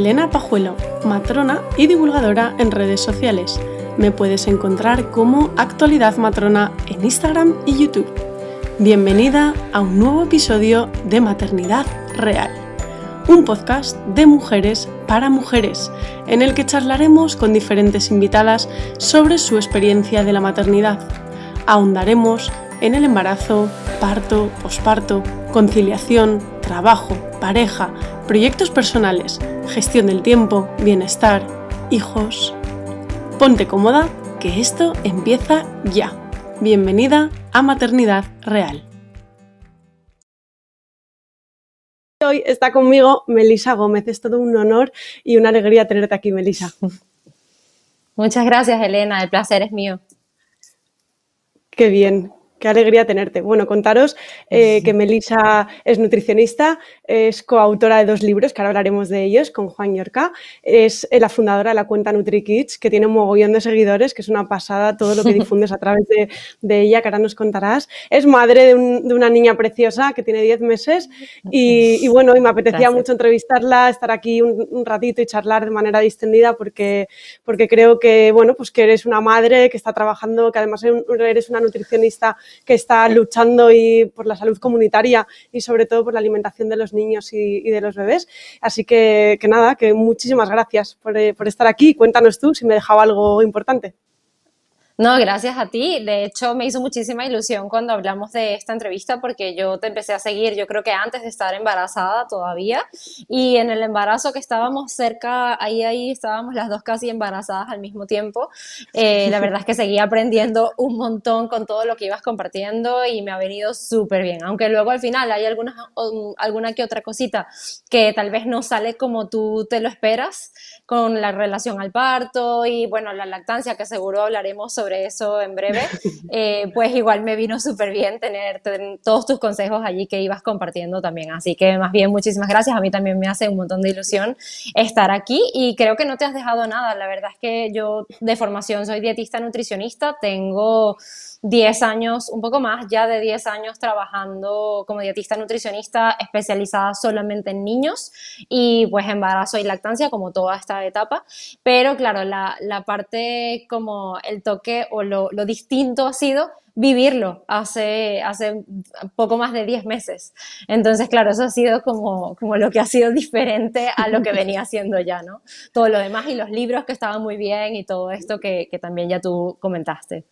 Elena Pajuelo, matrona y divulgadora en redes sociales. Me puedes encontrar como Actualidad Matrona en Instagram y YouTube. Bienvenida a un nuevo episodio de Maternidad Real, un podcast de mujeres para mujeres, en el que charlaremos con diferentes invitadas sobre su experiencia de la maternidad. Ahondaremos en el embarazo, parto, posparto, conciliación, trabajo, pareja, proyectos personales, gestión del tiempo, bienestar, hijos. Ponte cómoda, que esto empieza ya. Bienvenida a Maternidad Real. Hoy está conmigo Melisa Gómez. Es todo un honor y una alegría tenerte aquí, Melisa. Muchas gracias, Elena. El placer es mío. Qué bien. Qué alegría tenerte. Bueno, contaros eh, que Melisa es nutricionista, es coautora de dos libros, que ahora hablaremos de ellos, con Juan Yorca. Es eh, la fundadora de la cuenta NutriKids, que tiene un mogollón de seguidores, que es una pasada todo lo que difundes a través de, ella, que ahora nos contarás. Es madre de, una niña preciosa que tiene 10 meses y, bueno, y me apetecía mucho entrevistarla, estar aquí un, ratito y charlar de manera distendida porque, porque creo que, bueno, pues que eres una madre que está trabajando, que además eres una nutricionista que está luchando y por la salud comunitaria y sobre todo por la alimentación de los niños y, de los bebés. Así que, nada, que muchísimas gracias por, eh, por estar aquí. Cuéntanos tú si me he dejado algo importante. No, gracias a ti. De hecho, me hizo muchísima ilusión cuando hablamos de esta entrevista porque yo te empecé a seguir, yo creo que antes de estar embarazada todavía. Y en el embarazo que estábamos cerca, ahí, ahí estábamos las dos casi embarazadas al mismo tiempo. Eh, la verdad es que seguí aprendiendo un montón con todo lo que ibas compartiendo y me ha venido súper bien. Aunque luego al final hay alguna, alguna que otra cosita que tal vez no sale como tú te lo esperas con la relación al parto y bueno, la lactancia que seguro hablaremos sobre eso en breve, eh, pues igual me vino súper bien tener, todos tus consejos allí que ibas compartiendo también. Así que más bien muchísimas gracias. A mí también me hace un montón de ilusión estar aquí y creo que no te has dejado nada. La verdad es que yo de formación soy dietista nutricionista, tengo 10 años, un poco más ya de 10 años trabajando como dietista nutricionista especializada solamente en niños y pues embarazo y lactancia como toda esta etapa. Pero claro, la, la parte como el toque o lo, lo, distinto ha sido vivirlo hace, hace poco más de 10 meses. Entonces, claro, eso ha sido como, como lo que ha sido diferente a lo que venía haciendo ya, ¿no? Todo lo demás y los libros que estaban muy bien y todo esto que, que también ya tú comentaste.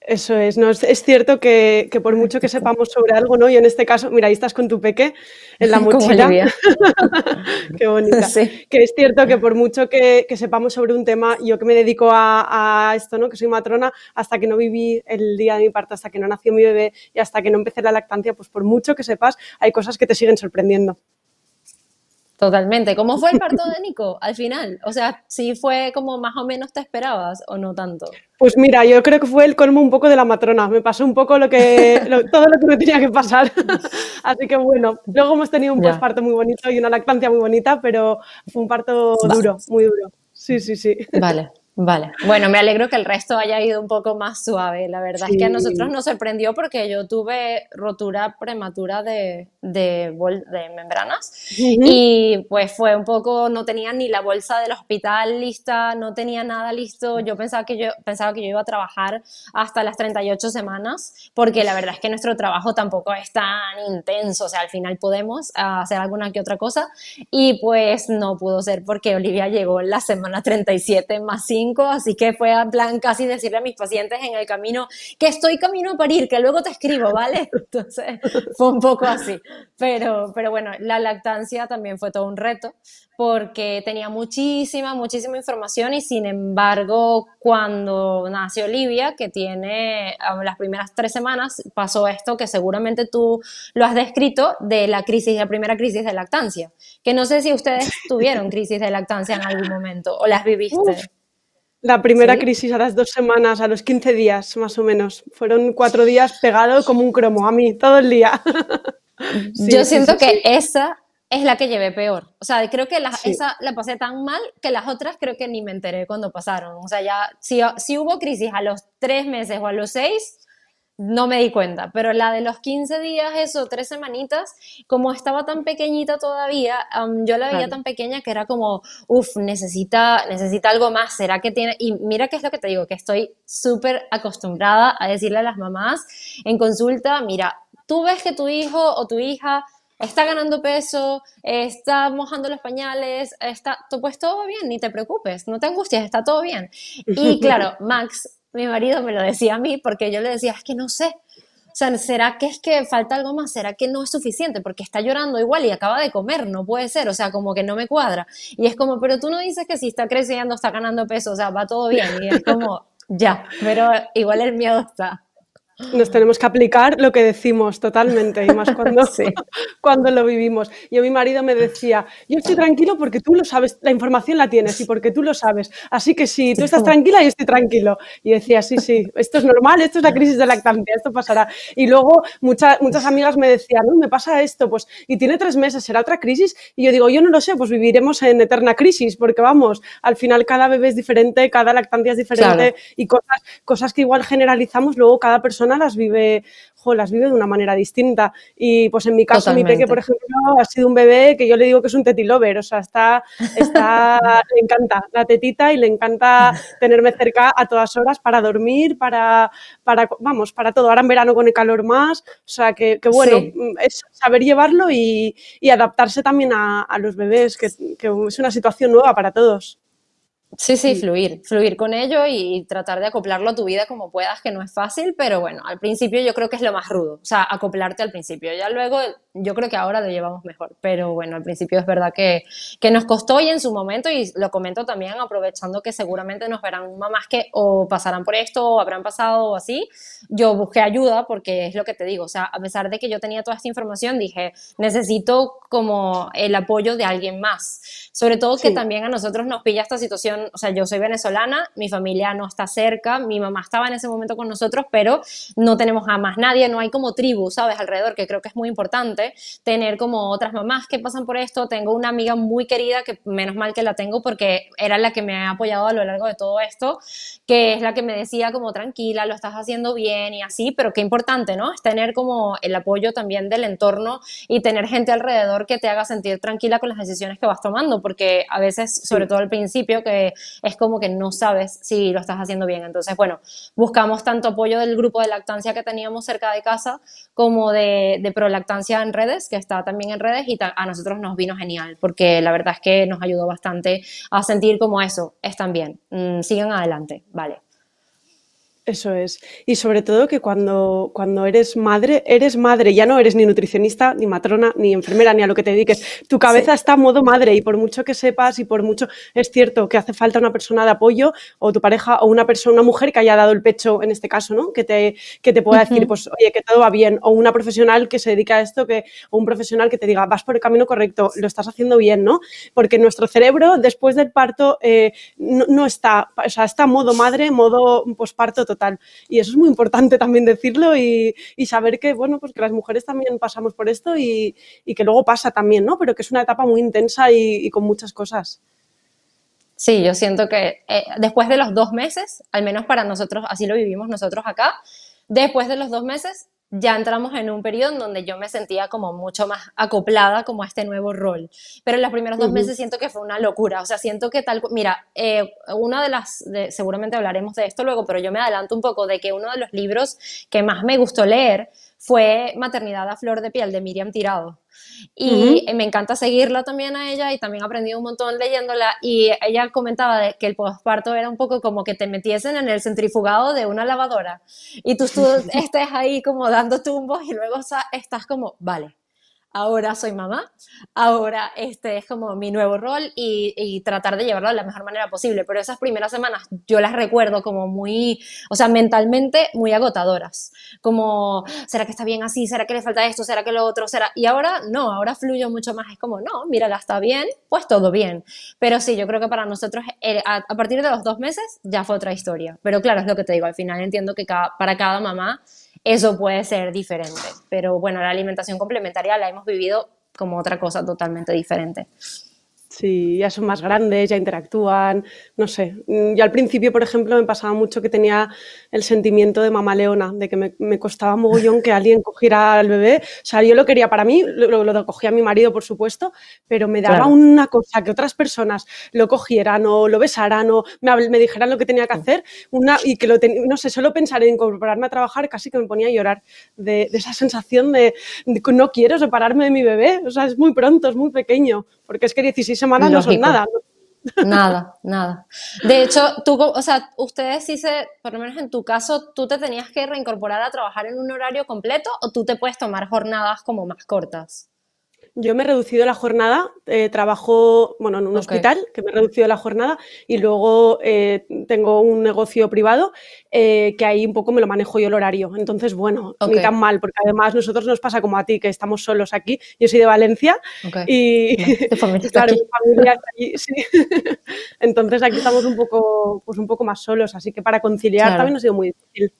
Eso es, no, es, cierto que, por mucho que sepamos sobre algo, ¿no? Y en este caso, mira, ahí estás con tu peque en la mochila. Qué bonita. Que es cierto que por mucho que, sepamos sobre un tema, yo que me dedico a, esto, ¿no? Que soy matrona, hasta que no viví el día de mi parto, hasta que no nació mi bebé y hasta que no empecé la lactancia, pues por mucho que sepas, hay cosas que te siguen sorprendiendo. Totalmente. ¿Cómo fue el parto de Nico al final? O sea, ¿sí fue como más o menos te esperabas o no tanto? Pues mira, yo creo que fue el colmo un poco de la matrona. Me pasó un poco lo que, todo lo que me tenía que pasar. Así que bueno, luego hemos tenido un posparto muy bonito y una lactancia muy bonita, pero fue un parto duro, muy duro. Sí, sí, sí. Vale. Vale, bueno, me alegro que el resto haya ido un poco más suave. La verdad es que a nosotros nos sorprendió porque yo tuve rotura prematura de, de, de membranas y pues fue un poco, no tenía ni la bolsa del hospital lista, no tenía nada listo. Yo pensaba que yo, pensaba que yo iba a trabajar hasta las 38 semanas porque la verdad es que nuestro trabajo tampoco es tan intenso. O sea, al final podemos hacer alguna que otra cosa y pues no pudo ser porque Olivia llegó en la semana 37 más 5 así que fue a plan casi decirle a mis pacientes en el camino que estoy camino a parir, que luego te escribo, ¿vale? Entonces fue un poco así. Pero, pero bueno, la lactancia también fue todo un reto porque tenía muchísima, muchísima información y sin embargo cuando nació Olivia, que tiene las primeras tres semanas, pasó esto que seguramente tú lo has descrito de la crisis, la primera crisis de lactancia, que no sé si ustedes tuvieron crisis de lactancia en algún momento o las viviste. La primera crisis a las dos semanas, a los 15 días más o menos. Fueron cuatro días pegado como un cromo a mí, todo el día. Yo siento que esa es la que llevé peor. O sea, creo que esa la pasé tan mal que las otras creo que ni me enteré cuando pasaron. O sea, ya, si, si hubo crisis a los tres meses o a los seis, no me di cuenta, pero la de los 15 días, eso, tres semanitas, como estaba tan pequeñita todavía, yo la veía tan pequeña que era como, uff, necesita, necesita algo más, ¿será que tiene? Y mira qué es lo que te digo, que estoy súper acostumbrada a decirle a las mamás en consulta, mira, tú ves que tu hijo o tu hija está ganando peso, está mojando los pañales, está, pues todo bien, ni te preocupes, no te angusties, está todo bien. Y claro, Max mi marido me lo decía a mí porque yo le decía, es que no sé. O sea, ¿será que es que falta algo más? ¿Será que no es suficiente? Porque está llorando igual y acaba de comer, no puede ser, o sea, como que no me cuadra. Y es como, pero tú no dices que si está creciendo, está ganando peso, o sea, va todo bien. Y es como, ya, pero igual el miedo está. Nos tenemos que aplicar lo que decimos totalmente, y más cuando, cuando lo vivimos. Yo, mi marido me decía, yo estoy tranquilo porque tú lo sabes, la información la tienes y porque tú lo sabes. Así que si tú estás tranquila, yo estoy tranquilo. Y decía, sí, sí, esto es normal, esto es la crisis de lactancia, esto pasará. Y luego muchas muchas amigas me decían, no, me pasa esto, pues, y tiene tres meses, ¿será otra crisis? Y yo digo, yo no lo sé, pues viviremos en eterna crisis, porque vamos, al final cada bebé es diferente, cada lactancia es diferente y cosas, cosas que igual generalizamos, luego cada persona las vive, las vive de una manera distinta. Y pues en mi caso, mi peque, por ejemplo, ha sido un bebé que yo le digo que es un tetilover, o sea, está, está, le encanta la tetita y le encanta tenerme cerca a todas horas para dormir, para, para vamos, para todo. Ahora en verano con el calor más, o sea, que, bueno, es saber llevarlo y, adaptarse también a, los bebés, que es una situación nueva para todos. Sí, sí, fluir, fluir con ello y tratar de acoplarlo a tu vida como puedas, que no es fácil, pero bueno, al principio yo creo que es lo más rudo, o sea, acoplarte al principio. Ya luego yo creo que ahora lo llevamos mejor, pero bueno, al principio es verdad que, que nos costó y en su momento, y lo comento también aprovechando que seguramente nos verán mamás que o pasarán por esto o habrán pasado o así, yo busqué ayuda porque es lo que te digo, o sea, a pesar de que yo tenía toda esta información, dije, necesito como el apoyo de alguien más, sobre todo que también a nosotros nos pilla esta situación, o sea, yo soy venezolana, mi familia no está cerca, mi mamá estaba en ese momento con nosotros, pero no tenemos a más nadie, no hay como tribu, ¿sabes? Alrededor, que creo que es muy importante tener como otras mamás que pasan por esto. Tengo una amiga muy querida, que menos mal que la tengo porque era la que me ha apoyado a lo largo de todo esto, que es la que me decía como tranquila, lo estás haciendo bien y así, pero qué importante, ¿no? Es tener como el apoyo también del entorno y tener gente alrededor que te haga sentir tranquila con las decisiones que vas tomando, porque a veces, sobre todo al principio, que es como que no sabes si lo estás haciendo bien. Entonces, bueno, buscamos tanto apoyo del grupo de lactancia que teníamos cerca de casa como de, de prolactancia en redes, que está también en redes, y a nosotros nos vino genial, porque la verdad es que nos ayudó bastante a sentir como eso, están bien, mm, sigan adelante, vale. Eso es. Y sobre todo que cuando, cuando eres madre, eres madre, ya no eres ni nutricionista, ni matrona, ni enfermera, ni a lo que te dediques. Tu cabeza está en modo madre y por mucho que sepas y por mucho es cierto que hace falta una persona de apoyo o tu pareja o una persona, una mujer que haya dado el pecho en este caso, ¿no? Que te, que te pueda decir, pues, oye, que todo va bien. O una profesional que se dedica a esto, que, o un profesional que te diga, vas por el camino correcto, lo estás haciendo bien, ¿no? Porque nuestro cerebro, después del parto, eh, no, no, está, o sea, está modo madre, modo posparto total y eso es muy importante también decirlo y, saber que, bueno, pues que las mujeres también pasamos por esto y, que luego pasa también, ¿no? Pero que es una etapa muy intensa y, con muchas cosas. Sí, yo siento que eh, después de los dos meses, al menos para nosotros, así lo vivimos nosotros acá, después de los dos meses ya entramos en un periodo en donde yo me sentía como mucho más acoplada como a este nuevo rol. Pero en los primeros dos meses siento que fue una locura. O sea, siento que tal... Mira, eh, una de las... seguramente hablaremos de esto luego, pero yo me adelanto un poco de que uno de los libros que más me gustó leer fue Maternidad a Flor de Piel de Miriam Tirado. Y me encanta seguirla también a ella y también he aprendido un montón leyéndola y ella comentaba de que el posparto era un poco como que te metiesen en el centrifugado de una lavadora y tú, tú estés ahí como dando tumbos y luego estás como, vale, ahora soy mamá, ahora este es como mi nuevo rol y, tratar de llevarlo de la mejor manera posible. Pero esas primeras semanas yo las recuerdo como muy, o sea, mentalmente muy agotadoras. Como, ¿será que está bien así? ¿Será que le falta esto? ¿Será que lo otro? ¿Será? Y ahora no, ahora fluyo mucho más. Es como, no, mira, está bien, pues todo bien. Pero sí, yo creo que para nosotros, eh, a, partir de los dos meses, ya fue otra historia. Pero claro, es lo que te digo, al final entiendo que para cada mamá eso puede ser diferente. Pero bueno, la alimentación complementaria la hemos vivido como otra cosa totalmente diferente. Sí, ya son más grandes, ya interactúan, no sé. Mm, yo al principio, por ejemplo, me pasaba mucho que tenía el sentimiento de mamá leona, de que me, me costaba mogollón que alguien cogiera al bebé. O sea, yo lo quería para mí, lo, lo cogía a mi marido, por supuesto, pero me daba una cosa que otras personas lo cogieran o lo besaran o me, me dijeran lo que tenía que hacer una, y que lo no sé, solo pensar en incorporarme a trabajar casi que me ponía a llorar de, esa sensación de, de, que no quiero separarme de mi bebé. O sea, es muy pronto, es muy pequeño, porque es que 16 semanas no son nada. Nada, nada. De hecho, tú, o sea, ustedes sí se, por lo menos en tu caso, tú te tenías que reincorporar a trabajar en un horario completo o tú te puedes tomar jornadas como más cortas. Yo me he reducido la jornada, eh, trabajo bueno, en un hospital, que me he reducido la jornada, y luego eh, tengo un negocio privado eh, que ahí un poco me lo manejo yo el horario. Entonces, bueno, ni tan mal, porque además nosotros nos pasa como a ti, que estamos solos aquí. Yo soy de Valencia y claro, mi familia está allí, sí. Entonces aquí estamos un poco, pues un poco más solos, así que para conciliar también ha sido muy difícil.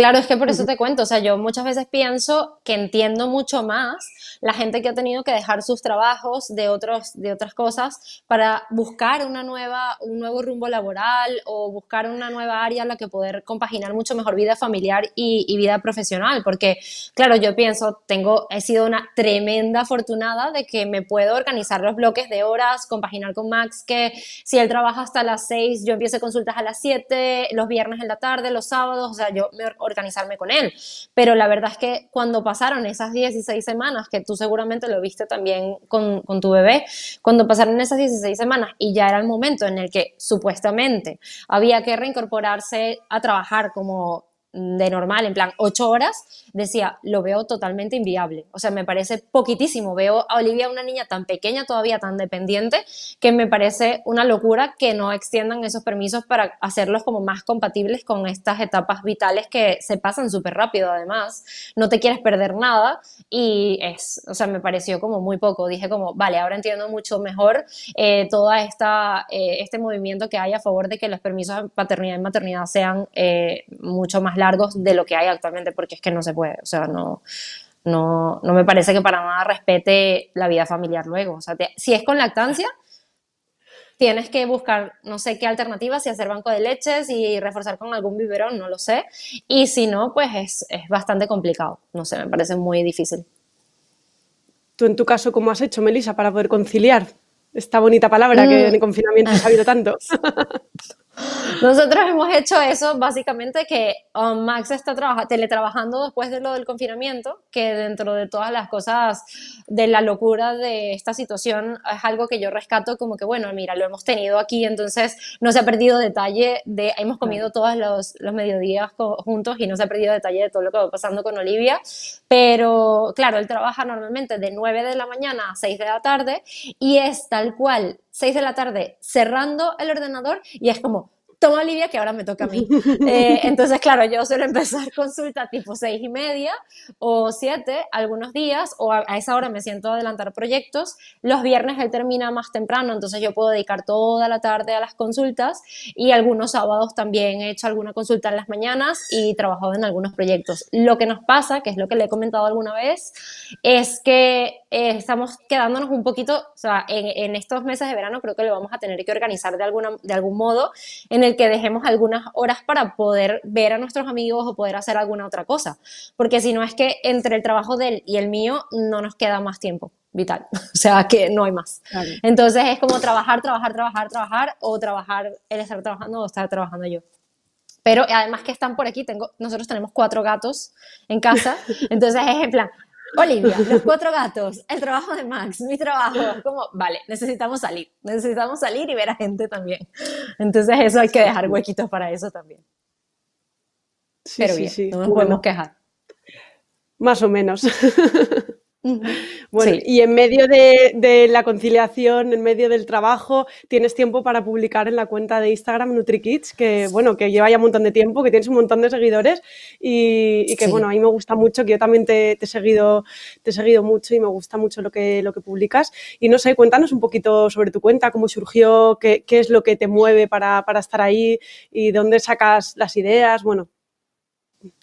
Claro, es que por eso te cuento, o sea, yo muchas veces pienso que entiendo mucho más la gente que ha tenido que dejar sus trabajos de, otros, de otras cosas para buscar una nueva, un nuevo rumbo laboral o buscar una nueva área en la que poder compaginar mucho mejor vida familiar y, vida profesional. Porque, claro, yo pienso, tengo, he sido una tremenda afortunada de que me puedo organizar los bloques de horas, compaginar con Max, que si él trabaja hasta las 6, yo empiezo consultas a las 7, los viernes en la tarde, los sábados, o sea, yo me organizarme con él. Pero la verdad es que cuando pasaron esas 16 semanas que tú seguramente lo viste también con, con tu bebé, cuando pasaron esas 16 semanas y ya era el momento en el que supuestamente había que reincorporarse a trabajar como de normal, en plan ocho horas, decía, lo veo totalmente inviable. O sea, me parece poquitísimo. Veo a Olivia una niña tan pequeña, todavía tan dependiente, que me parece una locura que no extiendan esos permisos para hacerlos como más compatibles con estas etapas vitales que se pasan súper rápido además. No te quieres perder nada y es, o sea, me pareció como muy poco. Dije como, vale, ahora entiendo mucho mejor eh, todo eh, este movimiento que hay a favor de que los permisos de paternidad y maternidad sean eh, mucho más largos de lo que hay actualmente, porque es que no se puede, o sea, no, no, no me parece que para nada respete la vida familiar luego. O sea, si es con lactancia, tienes que buscar no sé qué alternativas, si hacer banco de leches y reforzar con algún biberón, no lo sé. Y si no, pues es, es bastante complicado. No sé, me parece muy difícil. ¿Tú en tu caso cómo has hecho, Melissa, para poder conciliar esta bonita palabra que mm. en el confinamiento ha habido tanto? Nosotros hemos hecho eso básicamente que um, Max está teletrabajando después de lo del confinamiento, que dentro de todas las cosas de la locura de esta situación es algo que yo rescato como que, bueno, mira, lo hemos tenido aquí, entonces no se ha perdido detalle de, hemos comido todos los, los mediodías juntos y no se ha perdido detalle de todo lo que va pasando con Olivia, pero claro, él trabaja normalmente de 9 de la mañana a 6 de la tarde y es tal cual 6 de la tarde cerrando el ordenador y es como, toma Olivia, que ahora me toca a mí. Eh, entonces, claro, yo suelo empezar consulta tipo seis y media o siete algunos días, o a, esa hora me siento a adelantar proyectos. Los viernes él termina más temprano, entonces yo puedo dedicar toda la tarde a las consultas y algunos sábados también he hecho alguna consulta en las mañanas y trabajado en algunos proyectos. Lo que nos pasa, que es lo que le he comentado alguna vez, es que eh, estamos quedándonos un poquito, o sea, en, en, estos meses de verano creo que lo vamos a tener que organizar de, alguna, de algún modo en el que dejemos algunas horas para poder ver a nuestros amigos o poder hacer alguna otra cosa. Porque si no es que entre el trabajo de él y el mío no nos queda más tiempo vital. O sea, que no hay más. Entonces es como trabajar, trabajar, trabajar, trabajar o trabajar, él estar trabajando o estar trabajando yo. Pero además que están por aquí, tengo, nosotros tenemos cuatro gatos en casa, entonces es en plan, Olivia, los cuatro gatos, el trabajo de Max, mi trabajo, como, vale, necesitamos salir, necesitamos salir y ver a gente también. Entonces eso hay que dejar huequitos para eso también. Sí, Pero bien, sí, no nos podemos quejar. Más o menos. Bueno, y en medio de, la conciliación, en medio del trabajo, tienes tiempo para publicar en la cuenta de Instagram NutriKids, que bueno, que lleva ya un montón de tiempo, que tienes un montón de seguidores y, que bueno, a mí me gusta mucho, que yo también te, he seguido, te he seguido mucho y me gusta mucho lo que, lo que publicas. Y no sé, cuéntanos un poquito sobre tu cuenta, cómo surgió, qué, qué es lo que te mueve para, para estar ahí y dónde sacas las ideas, bueno.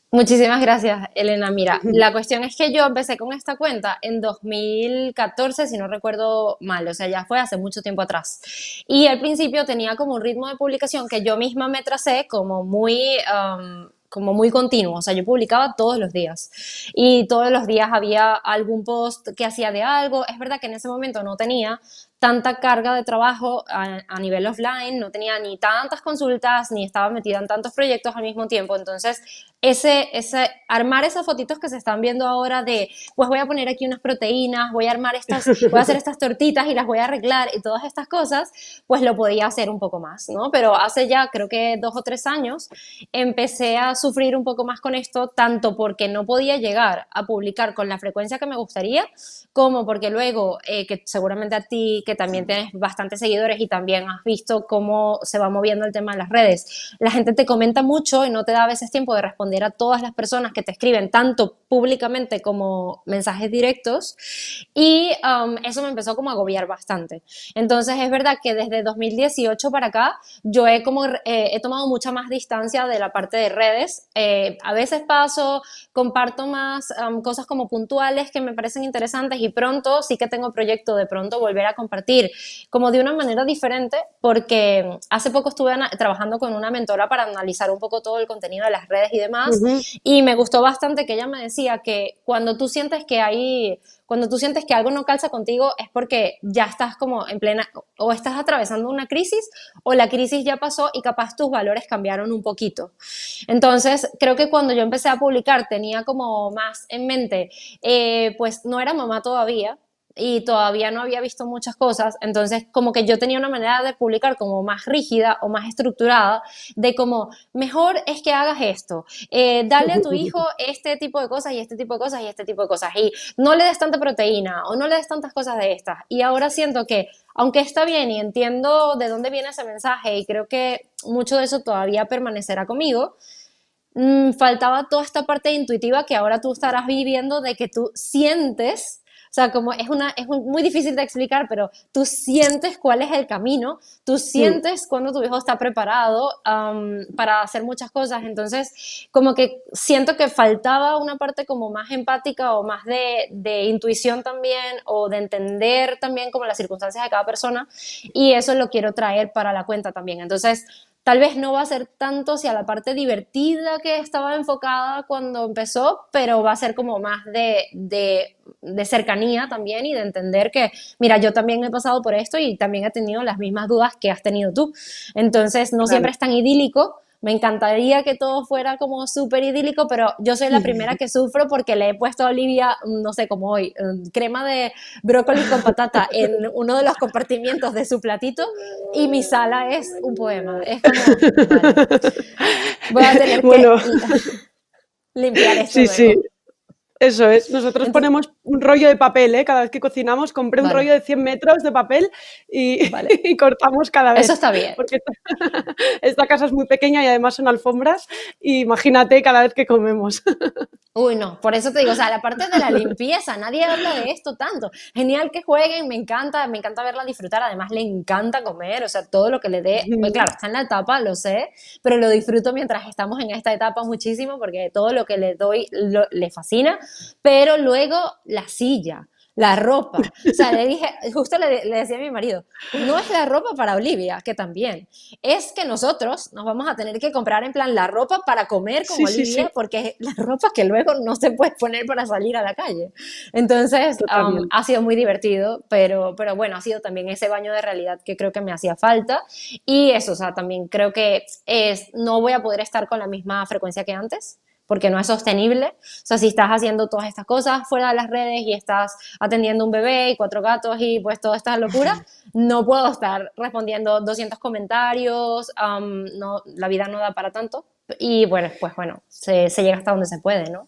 Muchísimas gracias, Elena. Mira, la cuestión es que yo empecé con esta cuenta en 2014, si no recuerdo mal, o sea, ya fue hace mucho tiempo atrás. Y al principio tenía como un ritmo de publicación que yo misma me tracé como muy... Um, como muy continuo, o sea, yo publicaba todos los días y todos los días había algún post que hacía de algo. Es verdad que en ese momento no tenía tanta carga de trabajo a, nivel offline, no tenía ni tantas consultas, ni estaba metida en tantos proyectos al mismo tiempo. Entonces, ese, ese, armar esas fotitos que se están viendo ahora de, pues voy a poner aquí unas proteínas, voy a armar estas, voy a hacer estas tortitas y las voy a arreglar y todas estas cosas, pues lo podía hacer un poco más, ¿no? Pero hace ya creo que dos o tres años empecé a sufrir un poco más con esto, tanto porque no podía llegar a publicar con la frecuencia que me gustaría, como porque luego, eh, que seguramente a ti que también tienes bastantes seguidores y también has visto cómo se va moviendo el tema de las redes. La gente te comenta mucho y no te da a veces tiempo de responder a todas las personas que te escriben, tanto públicamente como mensajes directos. Y um, eso me empezó como a agobiar bastante. Entonces es verdad que desde 2018 para acá yo he como eh, he tomado mucha más distancia de la parte de redes. Eh, a veces paso, comparto más um, cosas como puntuales que me parecen interesantes y pronto sí que tengo proyecto de pronto volver a compartir como de una manera diferente, porque hace poco estuve trabajando con una mentora para analizar un poco todo el contenido de las redes y demás, y me gustó bastante que ella me decía que cuando tú sientes que hay cuando tú sientes que algo no calza contigo es porque ya estás como en plena, o estás atravesando una crisis, o la crisis ya pasó y capaz tus valores cambiaron un poquito. Entonces, creo que cuando yo empecé a publicar tenía como más en mente, eh, pues no era mamá todavía, y todavía no había visto muchas cosas, entonces como que yo tenía una manera de publicar como más rígida o más estructurada, de como, mejor es que hagas esto, eh, dale a tu hijo este tipo de cosas y este tipo de cosas y este tipo de cosas, y no le des tanta proteína o no le des tantas cosas de estas. Y ahora siento que, aunque está bien y entiendo de dónde viene ese mensaje y creo que mucho de eso todavía permanecerá conmigo, mm, faltaba toda esta parte intuitiva que ahora tú estarás viviendo de que tú sientes sea, como es, una, es muy difícil de explicar, pero tú sientes cuál es el camino, tú sientes cuando tu hijo está preparado para hacer muchas cosas. Entonces, como que siento que faltaba una parte como más empática o más de, de intuición también o de entender también como las circunstancias de cada persona y eso lo quiero traer para la cuenta también. Entonces, Tal vez no va a ser tanto hacia la parte divertida que estaba enfocada cuando empezó, pero va a ser como más de, de, cercanía también y de entender que, mira, yo también he pasado por esto y también he tenido las mismas dudas que has tenido tú. Entonces, no siempre es tan idílico, me encantaría que todo fuera como súper idílico, pero yo soy la primera que sufro porque le he puesto a Olivia, no sé, como hoy, mm, crema de brócoli con patata en uno de los compartimientos de su platito y mi sala es un poema. Es como, voy a tener que limpiar esto. Sí, sí. Eso es, nosotros ponemos un rollo de papel, ¿eh? cada vez que cocinamos, compré un rollo de 100 metros de papel y, y, cortamos cada vez. Eso está bien. Porque esta, casa es muy pequeña y además son alfombras, imagínate cada vez que comemos. Uy, no, por eso te digo, o sea, la parte de la limpieza, nadie habla de esto tanto. Genial que jueguen, me encanta, me encanta verla disfrutar, además le encanta comer, o sea, todo lo que le dé, pues claro, está en la etapa, lo sé, pero lo disfruto mientras estamos en esta etapa muchísimo porque todo lo que le doy le fascina pero luego la silla, la ropa. O sea, le dije, justo le, decía a mi marido, no es la ropa para Olivia, que también, es que nosotros nos vamos a tener que comprar en plan la ropa para comer con Olivia, porque es la ropa que luego no se puede poner para salir a la calle. Entonces, um, ha sido muy divertido, pero, pero bueno, ha sido también ese baño de realidad que creo que me hacía falta. Y eso, o sea, también creo que es, no voy a poder estar con la misma frecuencia que antes porque no es sostenible. O sea, si estás haciendo todas estas cosas fuera de las redes y estás atendiendo un bebé y cuatro gatos y pues toda esta locura, no puedo estar respondiendo 200 comentarios, no, la vida no da para tanto. Y bueno, pues bueno, se, llega hasta donde se puede, ¿no?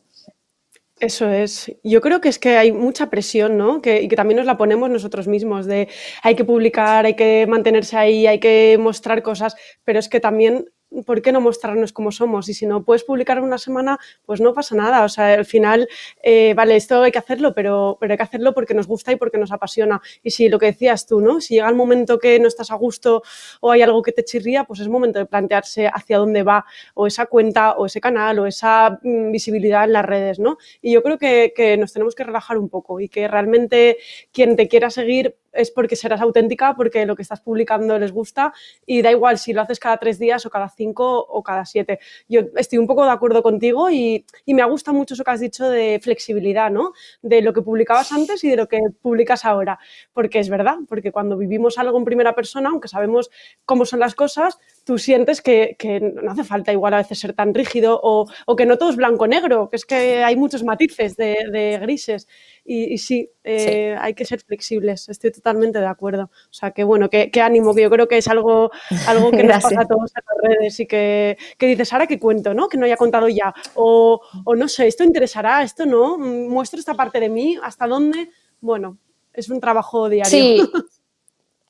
Eso es. Yo creo que es que hay mucha presión, ¿no? Que, y que también nos la ponemos nosotros mismos, de hay que publicar, hay que mantenerse ahí, hay que mostrar cosas, pero es que también ¿por qué no mostrarnos cómo somos? Y si no puedes publicar una semana, pues no pasa nada. O sea, al final, eh, vale, esto hay que hacerlo, pero, hay que hacerlo porque nos gusta y porque nos apasiona. Y si lo que decías tú, ¿no? Si llega el momento que no estás a gusto o hay algo que te chirría, pues es momento de plantearse hacia dónde va o esa cuenta o ese canal o esa mm, visibilidad en las redes, ¿no? Y yo creo que nos tenemos que relajar un poco y que realmente quien te quiera seguir es porque serás auténtica, porque lo que estás publicando les gusta y da igual si lo haces cada tres días o cada cinco o cada siete. Yo estoy un poco de acuerdo contigo y, y, me gusta mucho eso que has dicho de flexibilidad, ¿no? De lo que publicabas antes y de lo que publicas ahora, porque es verdad, porque cuando vivimos algo en primera persona, aunque sabemos cómo son las cosas, tú sientes que, que no hace falta igual a veces ser tan rígido o, o que no todo es blanco-negro, que es que hay muchos matices de, de grises y, y sí, eh, sí, hay que ser flexibles, estoy totalmente de acuerdo. O sea, que bueno, que, que ánimo, que yo creo que es algo, algo que nos pasa a todos en las redes y que, que dices, ahora que cuento, ¿no? Que no haya contado ya. O, o no sé, esto interesará, esto no, muestro esta parte de mí, hasta dónde. Bueno, es un trabajo diario. Sí.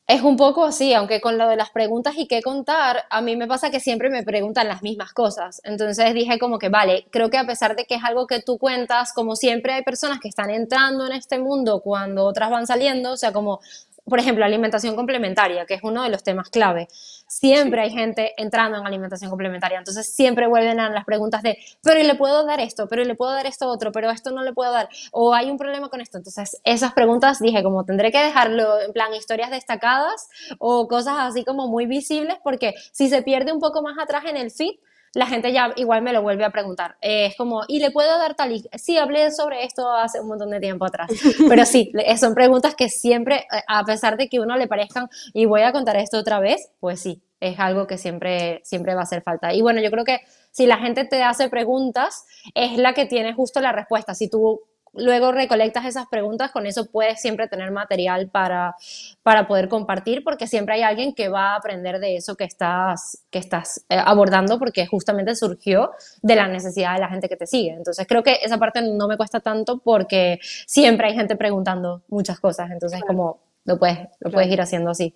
Es un poco así, aunque con lo de las preguntas y qué contar, a mí me pasa que siempre me preguntan las mismas cosas. Entonces dije como que, vale, creo que a pesar de que es algo que tú cuentas, como siempre hay personas que están entrando en este mundo cuando otras van saliendo, o sea, como por ejemplo, alimentación complementaria, que es uno de los temas clave. Siempre hay gente entrando en alimentación complementaria, entonces siempre vuelven a las preguntas de, pero le puedo dar esto, pero le puedo dar esto otro, pero esto no le puedo dar, o hay un problema con esto. Entonces, esas preguntas dije, como tendré que dejarlo en plan historias destacadas o cosas así como muy visibles, porque si se pierde un poco más atrás en el feed, la gente ya igual me lo vuelve a preguntar. Eh, es como, ¿y le puedo dar tal? Y, sí, hablé sobre esto hace un montón de tiempo atrás. Pero sí, son preguntas que siempre, eh, a pesar de que uno le parezcan, y voy a contar esto otra vez, pues sí, es algo que siempre, siempre va a hacer falta. Y bueno, yo creo que si la gente te hace preguntas, es la que tiene justo la respuesta. Si tú luego recolectas esas preguntas, con eso puedes siempre tener material para, para poder compartir, porque siempre hay alguien que va a aprender de eso que estás, que estás eh, abordando, porque justamente surgió de la necesidad de la gente que te sigue. Entonces creo que esa parte no me cuesta tanto porque siempre hay gente preguntando muchas cosas, entonces claro. como lo puedes, lo claro. puedes ir haciendo así.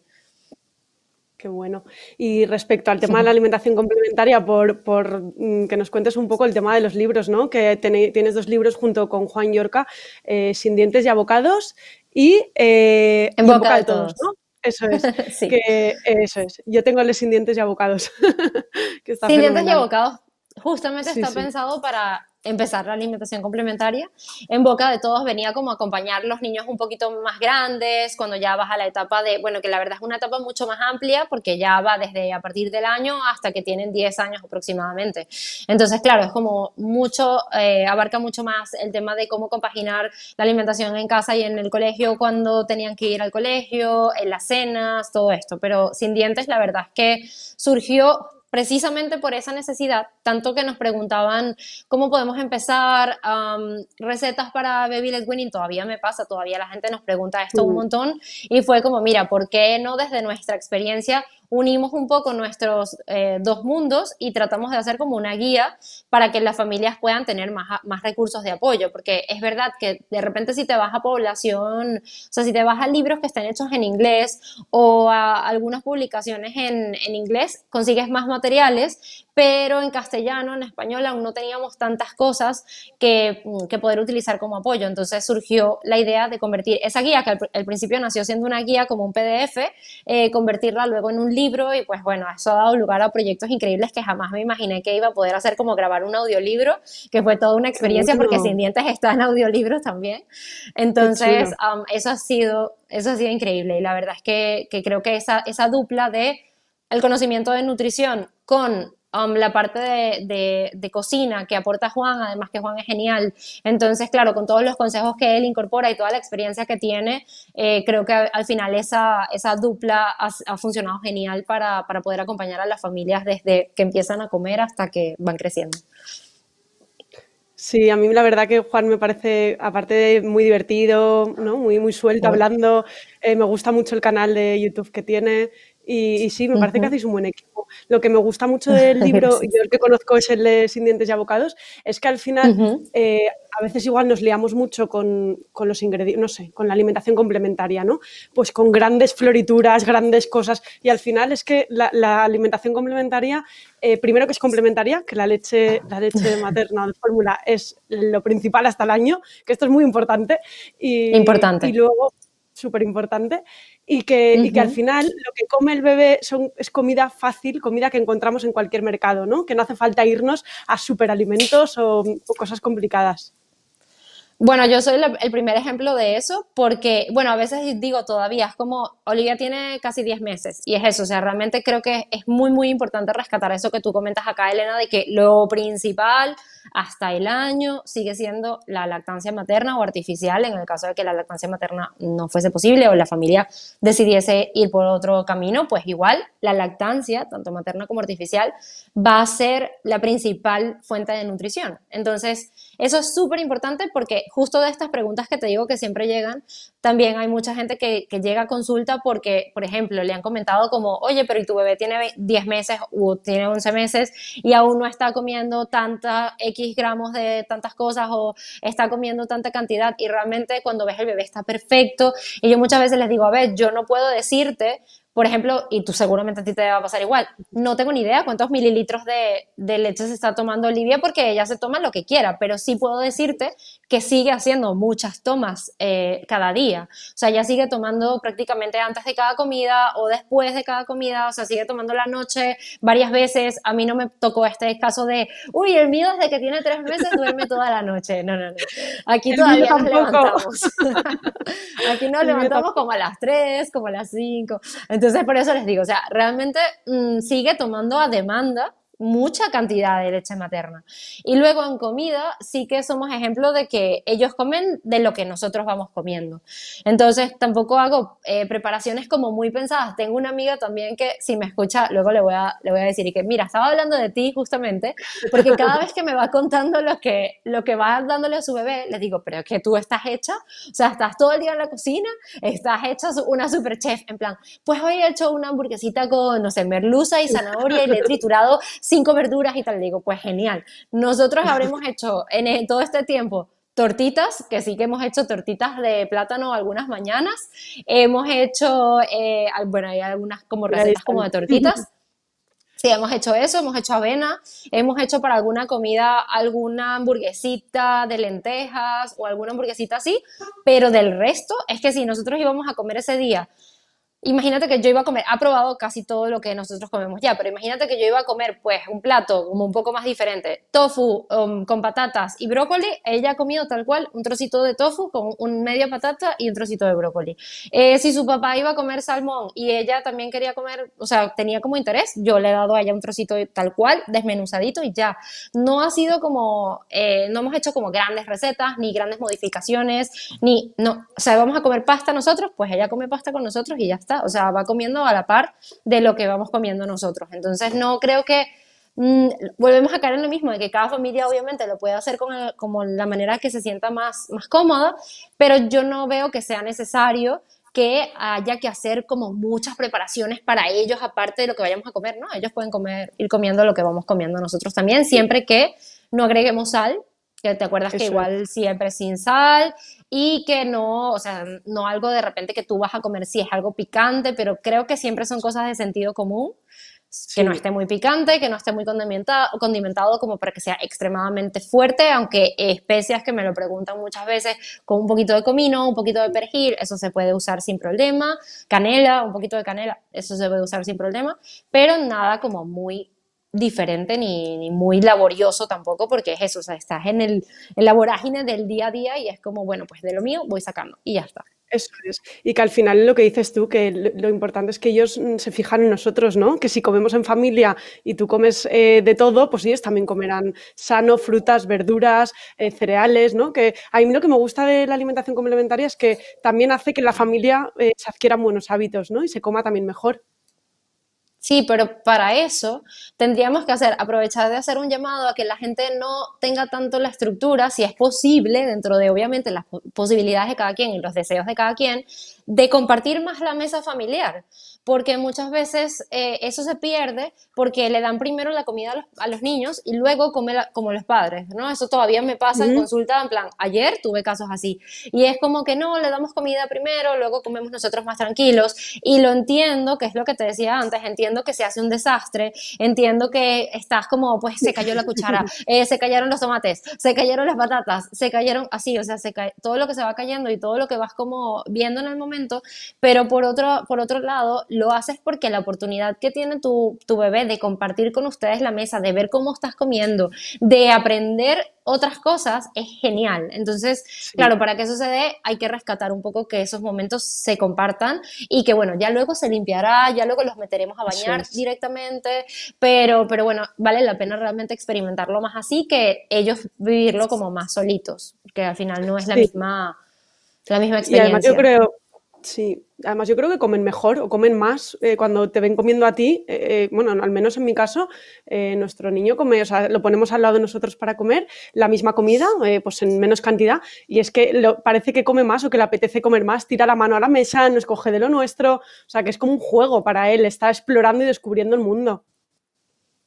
Qué bueno. Y respecto al tema sí. de la alimentación complementaria, por, por, mm, que nos cuentes un poco el tema de los libros, ¿no? Que ten, tienes dos libros junto con Juan Yorca, eh, Sin dientes y abocados y eh, En boca, boca de, todos, ¿no? Eso es. sí. que, eso es. Yo tengo el de Sin dientes y abocados. que está sin dientes y abocados. Justamente sí, está pensado para empezar la alimentación complementaria. En boca de todos venía como acompañar los niños un poquito más grandes, cuando ya vas a la etapa de, bueno, que la verdad es una etapa mucho más amplia porque ya va desde a partir del año hasta que tienen 10 años aproximadamente. Entonces, claro, es como mucho, eh, abarca mucho más el tema de cómo compaginar la alimentación en casa y en el colegio cuando tenían que ir al colegio, en las cenas, todo esto. Pero sin dientes, la verdad es que surgió precisamente por esa necesidad, tanto que nos preguntaban cómo podemos empezar um, recetas para baby led weaning, todavía me pasa, todavía la gente nos pregunta esto un montón, y fue como, mira, ¿por qué no desde nuestra experiencia unimos un poco nuestros eh, dos mundos y tratamos de hacer como una guía para que las familias puedan tener más, más recursos de apoyo, porque es verdad que de repente si te vas a población, o sea, si te vas a libros que están hechos en inglés o a algunas publicaciones en, en inglés, consigues más materiales, pero en castellano, en español, aún no teníamos tantas cosas que, que, poder utilizar como apoyo. Entonces surgió la idea de convertir esa guía, que al, al principio nació siendo una guía como un PDF, eh, convertirla luego en un libro y pues bueno, eso ha dado lugar a proyectos increíbles que jamás me imaginé que iba a poder hacer, como grabar un audiolibro, que fue toda una experiencia porque Sin Dientes está en audiolibros también. Entonces, um, eso, ha sido, eso ha sido increíble y la verdad es que, que creo que esa, esa dupla de el conocimiento de nutrición con Um, la parte de, de, de, cocina que aporta Juan, además que Juan es genial. Entonces, claro, con todos los consejos que él incorpora y toda la experiencia que tiene, eh, creo que al final esa, esa dupla ha, ha funcionado genial para, para, poder acompañar a las familias desde que empiezan a comer hasta que van creciendo. Sí, a mí la verdad que Juan me parece, aparte de muy divertido, ¿no? muy, muy suelto, hablando, eh, me gusta mucho el canal de YouTube que tiene Y, sí, me parece que hacéis un buen equipo. Lo que me gusta mucho del libro, yo el que conozco es el de Sin Dientes y Abocados, es que al final eh, a veces igual nos liamos mucho con, los ingredientes, no sé, con la alimentación complementaria, ¿no? Pues con grandes florituras, grandes cosas. Y al final es que la, alimentación complementaria, eh, primero que es complementaria, que la leche, la leche materna de fórmula es lo principal hasta el año, que esto es muy importante. Y, importante. Y luego, súper importante. Y que, que, al final lo que come el bebé son, es comida fácil, comida que encontramos en cualquier mercado, ¿no? Que no hace falta irnos a superalimentos o, o cosas complicadas. Bueno, yo soy el primer ejemplo de eso porque, bueno, a veces digo todavía, es como, Olivia tiene casi 10 meses y es eso, o sea, realmente creo que es muy, muy importante rescatar eso que tú comentas acá, Elena, de que lo principal hasta el año sigue siendo la lactancia materna o artificial, en el caso de que la lactancia materna no fuese posible o la familia decidiese ir por otro camino, pues igual la lactancia, tanto materna como artificial, va a ser la principal fuente de nutrición. Entonces, eso es súper importante porque justo de estas preguntas que te digo que siempre llegan, también hay mucha gente que, llega a consulta porque, por ejemplo, le han comentado como, oye, pero ¿y tu bebé tiene 10 meses o tiene 11 meses y aún no está comiendo tanta X gramos de tantas cosas o está comiendo tanta cantidad? Y realmente cuando ves el bebé está perfecto. Y yo muchas veces les digo, a ver, yo no puedo decirte por ejemplo, y tú seguramente a ti te va a pasar igual, no tengo ni idea cuántos mililitros de, leche se está tomando Olivia porque ella se toma lo que quiera, pero sí puedo decirte que sigue haciendo muchas tomas eh, cada día. O sea, ella sigue tomando prácticamente antes de cada comida o después de cada comida, o sea, sigue tomando la noche varias veces. A mí no me tocó este caso de, uy, el mío desde que tiene tres meses duerme toda la noche. No, no, no. Aquí todavía nos levantamos. Aquí nos levantamos como a las tres, como a las cinco. Entonces, por eso les digo, o sea, realmente mm, sigue tomando a demanda mucha cantidad de leche materna. Y luego en comida sí que somos ejemplo de que ellos comen de lo que nosotros vamos comiendo. Entonces tampoco hago eh, preparaciones como muy pensadas. Tengo una amiga también que si me escucha, luego le voy, a, le voy a decir que mira, estaba hablando de ti justamente, porque cada vez que me va contando lo que, lo que va dándole a su bebé, le digo, pero es que tú estás hecha, o sea, estás todo el día en la cocina, estás hecha una super chef, en plan, pues hoy he hecho una hamburguesita con, no sé, merluza y zanahoria y le he triturado cinco verduras y tal. digo, pues genial. Nosotros habremos hecho en e, todo este tiempo tortitas, que sí que hemos hecho tortitas de plátano algunas mañanas. Hemos hecho, eh, bueno, hay algunas como recetas como de tortitas. Sí, hemos hecho eso, hemos hecho avena, hemos hecho para alguna comida alguna hamburguesita de lentejas o alguna hamburguesita así, pero del resto es que si nosotros íbamos a comer ese día imagínate que yo iba a comer, ha probado casi todo lo que nosotros comemos ya, pero imagínate que yo iba a comer pues un plato como un poco más diferente, tofu um, con patatas y brócoli, ella ha comido tal cual un trocito de tofu con un media patata y un trocito de brócoli. Eh, si su papá iba a comer salmón y ella también quería comer, o sea, tenía como interés, yo le he dado a ella un trocito tal cual, desmenuzadito y ya. No ha sido como, eh, no hemos hecho como grandes recetas, ni grandes modificaciones, ni, no, o sea, vamos a comer pasta nosotros, pues ella come pasta con nosotros y ya está o sea, va comiendo a la par de lo que vamos comiendo nosotros. Entonces, no creo que mm, volvemos a caer en lo mismo, de que cada familia obviamente lo puede hacer con como la manera que se sienta más, más cómoda, pero yo no veo que sea necesario que haya que hacer como muchas preparaciones para ellos aparte de lo que vayamos a comer, ¿no? Ellos pueden comer, ir comiendo lo que vamos comiendo nosotros también, siempre que no agreguemos sal, que te acuerdas que igual siempre sin sal y que no, o sea, no algo de repente que tú vas a comer si es algo picante, pero creo que siempre son cosas de sentido común, que no esté muy picante, que no esté muy condimentado, condimentado como para que sea extremadamente fuerte, aunque especias que me lo preguntan muchas veces, con un poquito de comino, un poquito de perejil, eso se puede usar sin problema, canela, un poquito de canela, eso se puede usar sin problema, pero nada como muy diferente ni, muy laborioso tampoco, porque es eso, o sea, estás en, el, en la vorágine del día a día y es como, bueno, pues de lo mío voy sacando y ya está. Eso es. Y que al final lo que dices tú, que lo, importante es que ellos mm, se fijan en nosotros, ¿no? Que si comemos en familia y tú comes eh, de todo, pues ellos también comerán sano, frutas, verduras, eh, cereales, ¿no? Que a mí lo que me gusta de la alimentación complementaria es que también hace que la familia eh, se adquieran buenos hábitos, ¿no? Y se coma también mejor. Sí, pero para eso tendríamos que hacer, aprovechar de hacer un llamado a que la gente no tenga tanto la estructura, si es posible, dentro de obviamente las posibilidades de cada quien y los deseos de cada quien, de compartir más la mesa familiar, porque muchas veces eh, eso se pierde porque le dan primero la comida a los, niños y luego come como los padres, ¿no? Eso todavía me pasa en consulta, en plan, ayer tuve casos así, y es como que no, le damos comida primero, luego comemos nosotros más tranquilos, y lo entiendo, que es lo que te decía antes, entiendo que se hace un desastre, entiendo que estás como, pues se cayó la cuchara, eh, se cayeron los tomates, se cayeron las patatas, se cayeron así, o sea, se todo lo que se va cayendo y todo lo que vas como viendo en el momento, pero por otro, por otro lado, lo haces porque la oportunidad que tiene tu, tu bebé de compartir con ustedes la mesa, de ver cómo estás comiendo, de aprender otras cosas, es genial. Entonces, claro, para que eso se dé, hay que rescatar un poco que esos momentos se compartan y que, bueno, ya luego se limpiará, ya luego los meteremos a bañar directamente, pero, pero bueno, vale la pena realmente experimentarlo más así que ellos vivirlo como más solitos, que al final no es la misma la misma experiencia. Y además yo creo, Sí, además yo creo que comen mejor o comen más eh, cuando te ven comiendo a ti. Eh, eh, bueno, al menos en mi caso, nuestro niño come, o sea, lo ponemos al lado de nosotros para comer la misma comida, pues en menos cantidad, y es que parece que come más o que le apetece comer más, tira la mano a la mesa, nos coge de lo nuestro, o sea, que es como un juego para él, está explorando y descubriendo el mundo.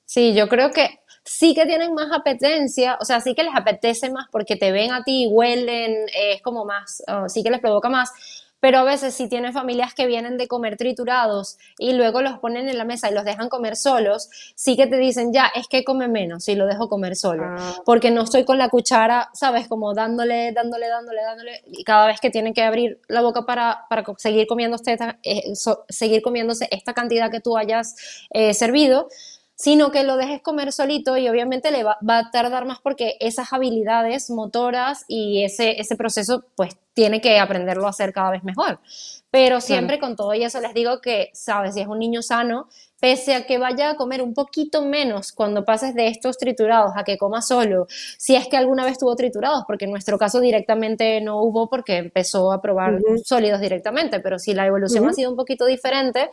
Sí, yo creo que sí que tienen más apetencia, o sea, sí que les apetece más porque te ven a ti, huelen, es como más, sí que les provoca más pero a veces si tienes familias que vienen de comer triturados y luego los ponen en la mesa y los dejan comer solos, sí que te dicen, ya, es que come menos si lo dejo comer solo, ah. porque no estoy con la cuchara, ¿sabes? Como dándole, dándole, dándole, dándole, y cada vez que tienen que abrir la boca para, para seguir, comiendo esta, eh, seguir comiéndose esta cantidad que tú hayas eh, servido, sino que lo dejes comer solito y obviamente le va, a tardar más porque esas habilidades motoras y ese, ese proceso pues tiene que aprenderlo a hacer cada vez mejor. Pero siempre con todo y eso les digo que, sabes, si es un niño sano, pese a que vaya a comer un poquito menos cuando pases de estos triturados a que coma solo, si es que alguna vez tuvo triturados, porque en nuestro caso directamente no hubo porque empezó a probar sólidos directamente, pero si la evolución ha sido un poquito diferente,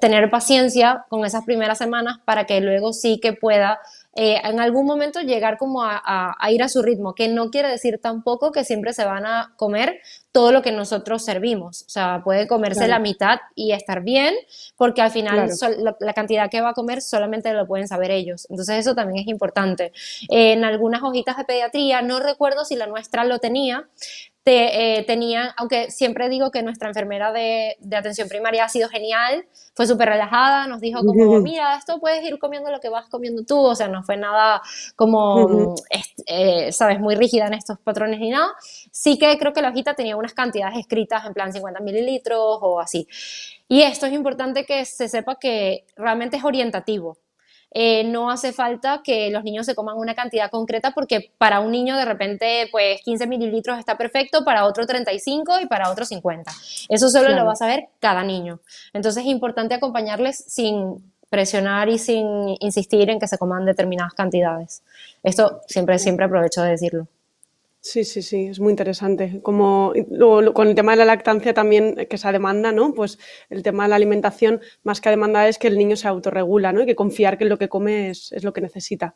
tener paciencia con esas primeras semanas para que luego sí que pueda eh, en algún momento llegar como a, ir a su ritmo, que no quiere decir tampoco que siempre se van a comer todo lo que nosotros servimos. O sea, puede comerse la mitad y estar bien, porque al final la, cantidad que va a comer solamente lo pueden saber ellos. Entonces eso también es importante. en algunas hojitas de pediatría, no recuerdo si la nuestra lo tenía, te, eh, aunque siempre digo que nuestra enfermera de, atención primaria ha sido genial, fue súper relajada, nos dijo como, mira, esto puedes ir comiendo lo que vas comiendo tú, o sea, no fue nada como, eh, sabes, muy rígida en estos patrones ni nada. Sí que creo que la hojita tenía unas cantidades escritas en plan 50 mililitros o así. Y esto es importante que se sepa que realmente es orientativo. Eh, no hace falta que los niños se coman una cantidad concreta porque para un niño de repente pues 15 mililitros está perfecto, para otro 35 y para otro 50. Eso solo lo va a saber cada niño. Entonces es importante acompañarles sin presionar y sin insistir en que se coman determinadas cantidades. Esto siempre, siempre aprovecho de decirlo. Sí, sí, sí, es muy interesante. Como con el tema de la lactancia también, eh, que esa demanda, ¿no? Pues el tema de la alimentación, más que demanda, es que el niño se autorregula, ¿no? Y que confiar que lo que come es, es lo que necesita.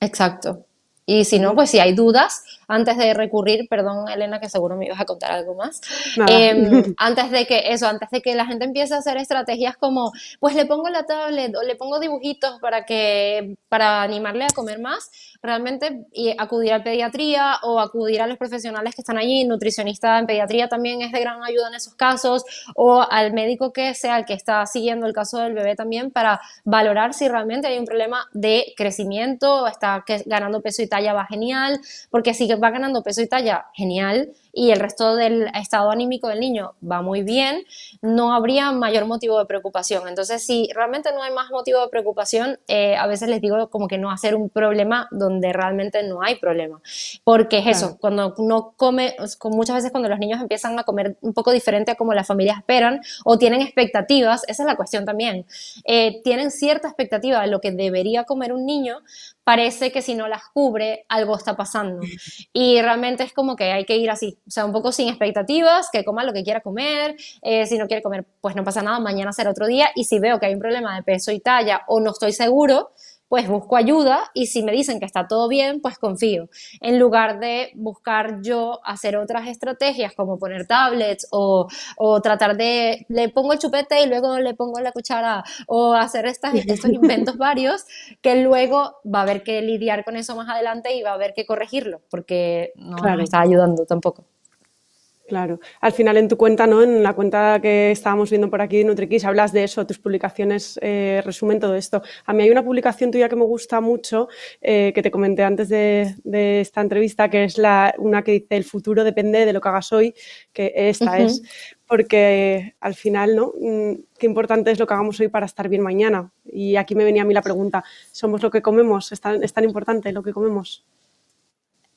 Exacto. Y si no, pues si hay dudas, antes de recurrir, perdón Elena, que seguro me ibas a contar algo más, em, antes de que eso, antes de que la gente empiece a hacer estrategias como, pues le pongo la tablet o le pongo dibujitos para que, para animarle a comer más, realmente y acudir a pediatría o acudir a los profesionales que están allí, nutricionista en pediatría también es de gran ayuda en esos casos, o al médico que sea el que está siguiendo el caso del bebé también para valorar si realmente hay un problema de crecimiento, está ganando peso y talla va genial, porque si va ganando peso y talla, genial, y el resto del estado anímico del niño va muy bien, no habría mayor motivo de preocupación. Entonces, si realmente no hay más motivo de preocupación, eh, a veces les digo como que no hacer un problema donde realmente no hay problema. Porque es eso, cuando uno come, muchas veces cuando los niños empiezan a comer un poco diferente a como las familias esperan o tienen expectativas, esa es la cuestión también, eh, tienen cierta expectativa de lo que debería comer un niño, parece que si no las cubre, algo está pasando. Y realmente es como que hay que ir así, o sea, un poco sin expectativas, que coma lo que quiera comer, eh, si no quiere comer, pues no pasa nada, mañana será otro día, y si veo que hay un problema de peso y talla o no estoy seguro, pues busco ayuda y si me dicen que está todo bien, pues confío. En lugar de buscar yo hacer otras estrategias como poner tablets o, o tratar de, le pongo el chupete y luego le pongo la cuchara o hacer estas, estos inventos varios que luego va a haber que lidiar con eso más adelante y va a haber que corregirlo porque no me está ayudando tampoco. Claro. Al final en tu cuenta, ¿no? En la cuenta que estábamos viendo por aquí de NutriKiss, hablas de eso, tus publicaciones eh, resumen todo esto. A mí hay una publicación tuya que me gusta mucho, eh, que te comenté antes de, esta entrevista, que es la, una que dice el futuro depende de lo que hagas hoy, que esta es, porque al final, ¿no? Mm, qué importante es lo que hagamos hoy para estar bien mañana. Y aquí me venía a mí la pregunta, ¿somos lo que comemos? ¿Es es tan importante lo que comemos?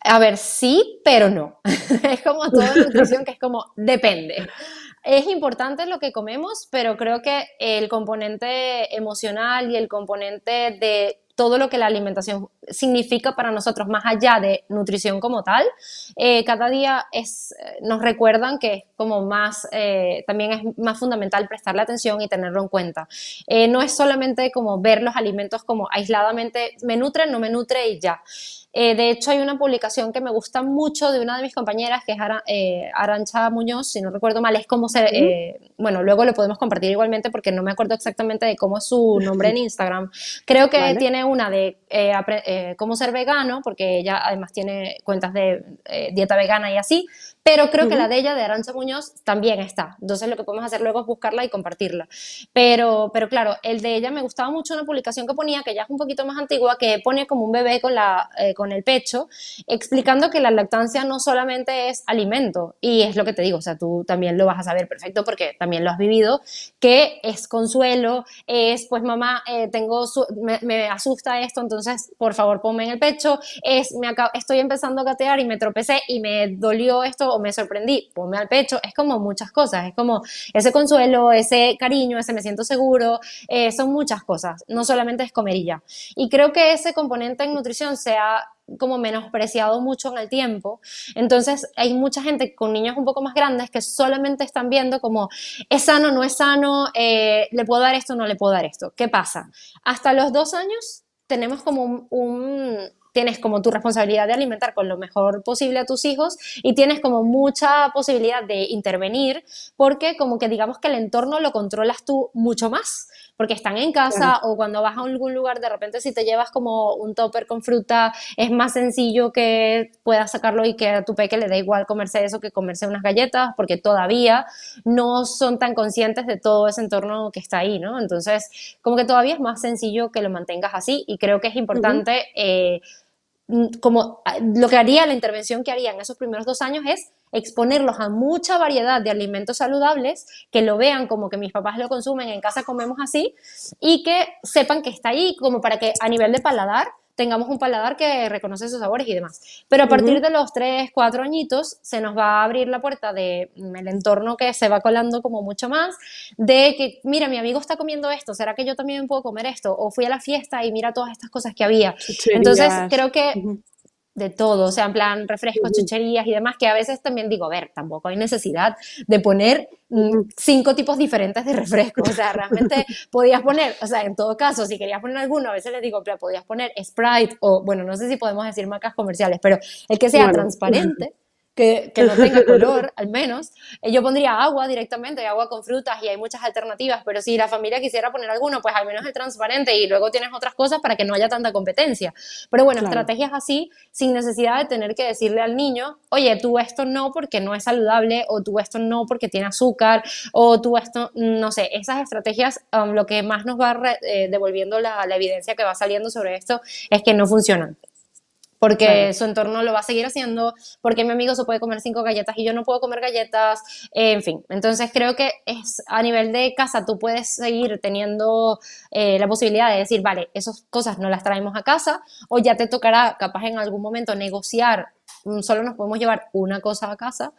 A ver, sí, pero no. es como toda nutrición que es como depende. Es importante lo que comemos, pero creo que el componente emocional y el componente de todo lo que la alimentación significa para nosotros, más allá de nutrición como tal, eh, cada día es, nos recuerdan que es como más, eh, también es más fundamental prestarle atención y tenerlo en cuenta. Eh, no es solamente como ver los alimentos como aisladamente, me nutre, no me nutre y ya. Eh, de hecho, hay una publicación que me gusta mucho de una de mis compañeras, que es eh, Arancha Muñoz, si no recuerdo mal, es como se... Eh, bueno, luego lo podemos compartir igualmente porque no me acuerdo exactamente de cómo es su nombre en Instagram. Creo que tiene una de cómo ser vegano, porque ella además tiene cuentas de dieta vegana y así, pero creo que la de ella, de Arancha Muñoz, también está. Entonces lo que podemos hacer luego es buscarla y compartirla. Pero, pero claro, el de ella me gustaba mucho una publicación que ponía, que ya es un poquito más antigua, que pone como un bebé con, la, eh, con el pecho, explicando que la lactancia no solamente es alimento, y es lo que te digo, o sea, tú también lo vas a saber perfecto porque también lo has vivido, que es consuelo, es pues mamá, eh, tengo me, asusta esto, entonces por favor ponme en el pecho, es me estoy empezando a gatear y me tropecé y me dolió esto me sorprendí, ponme al pecho, es como muchas cosas, es como ese consuelo, ese cariño, ese me siento seguro, eh, son muchas cosas, no solamente es comer y ya. Y creo que ese componente en nutrición se ha como menospreciado mucho en el tiempo. Entonces hay mucha gente con niños un poco más grandes que solamente están viendo como es sano, no es sano, eh, le puedo dar esto, no le puedo dar esto. ¿Qué pasa? Hasta los dos años tenemos como un tienes como tu responsabilidad de alimentar con lo mejor posible a tus hijos y tienes como mucha posibilidad de intervenir porque como que digamos que el entorno lo controlas tú mucho más porque están en casa o cuando vas a algún lugar, de repente si te llevas como un topper con fruta, es más sencillo que puedas sacarlo y que a tu peque le dé igual comerse eso que comerse unas galletas, porque todavía no son tan conscientes de todo ese entorno que está ahí, ¿no? Entonces, como que todavía es más sencillo que lo mantengas así y creo que es importante... Mm, como ah, lo que haría, la intervención que haría en esos primeros dos años es exponerlos a mucha variedad de alimentos saludables, que lo vean como que mis papás lo consumen, en casa comemos así, y que sepan que está ahí, como para que a nivel de paladar tengamos un paladar que reconoce sus sabores y demás. Pero a partir de los 3, 4 añitos se nos va a abrir la puerta del mm, el entorno que se va colando como mucho más, de que, mira, mi amigo está comiendo esto, ¿será que yo también puedo comer esto? O fui a la fiesta y mira todas estas cosas que había. Entonces, creo que de todo, o sea, en plan refrescos, chucherías y demás, que a veces también digo, a ver, tampoco hay necesidad de poner mm, cinco tipos diferentes de refrescos, o sea, realmente podías poner, o sea, en todo caso, si querías poner alguno, a veces les digo, pero podías poner Sprite o, bueno, no sé si podemos decir marcas comerciales, pero el que sea transparente que, no tenga color, al menos. Eh, yo pondría agua directamente, agua con frutas y hay muchas alternativas, pero si la familia quisiera poner alguno, pues al menos el transparente y luego tienes otras cosas para que no haya tanta competencia. Pero bueno, estrategias así, sin necesidad de tener que decirle al niño, oye, tú esto no porque no es saludable, o tú esto no porque tiene azúcar, o tú esto, no sé, esas estrategias, um, lo que más nos va eh, devolviendo la, la evidencia que va saliendo sobre esto es que no funcionan porque su entorno lo va a seguir haciendo, porque mi amigo se puede comer cinco galletas y yo no puedo comer galletas, en fin. Entonces creo que es a nivel de casa tú puedes seguir teniendo eh, la posibilidad de decir, vale, esas cosas no las traemos a casa o ya te tocará capaz en algún momento negociar solo nos podemos llevar una cosa a casa,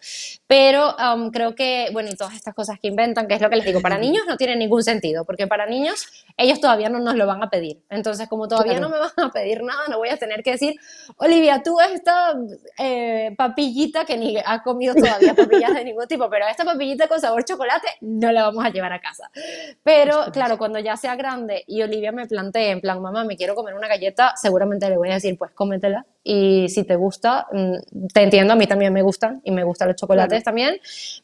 pero um, creo que, bueno, y todas estas cosas que inventan, que es lo que les digo, para niños no tiene ningún sentido, porque para niños ellos todavía no nos lo van a pedir. Entonces, como todavía no me van a pedir nada, no voy a tener que decir, Olivia, tú esta eh, papillita que ni ha comido todavía papillas de ningún tipo, pero esta papillita con sabor chocolate no la vamos a llevar a casa. Pero claro, cuando ya sea grande y Olivia me plantee en plan, mamá, me quiero comer una galleta, seguramente le voy a decir, pues cómetela y si te gusta, mm, te entiendo, a mí también me gustan y me gustan los chocolates también,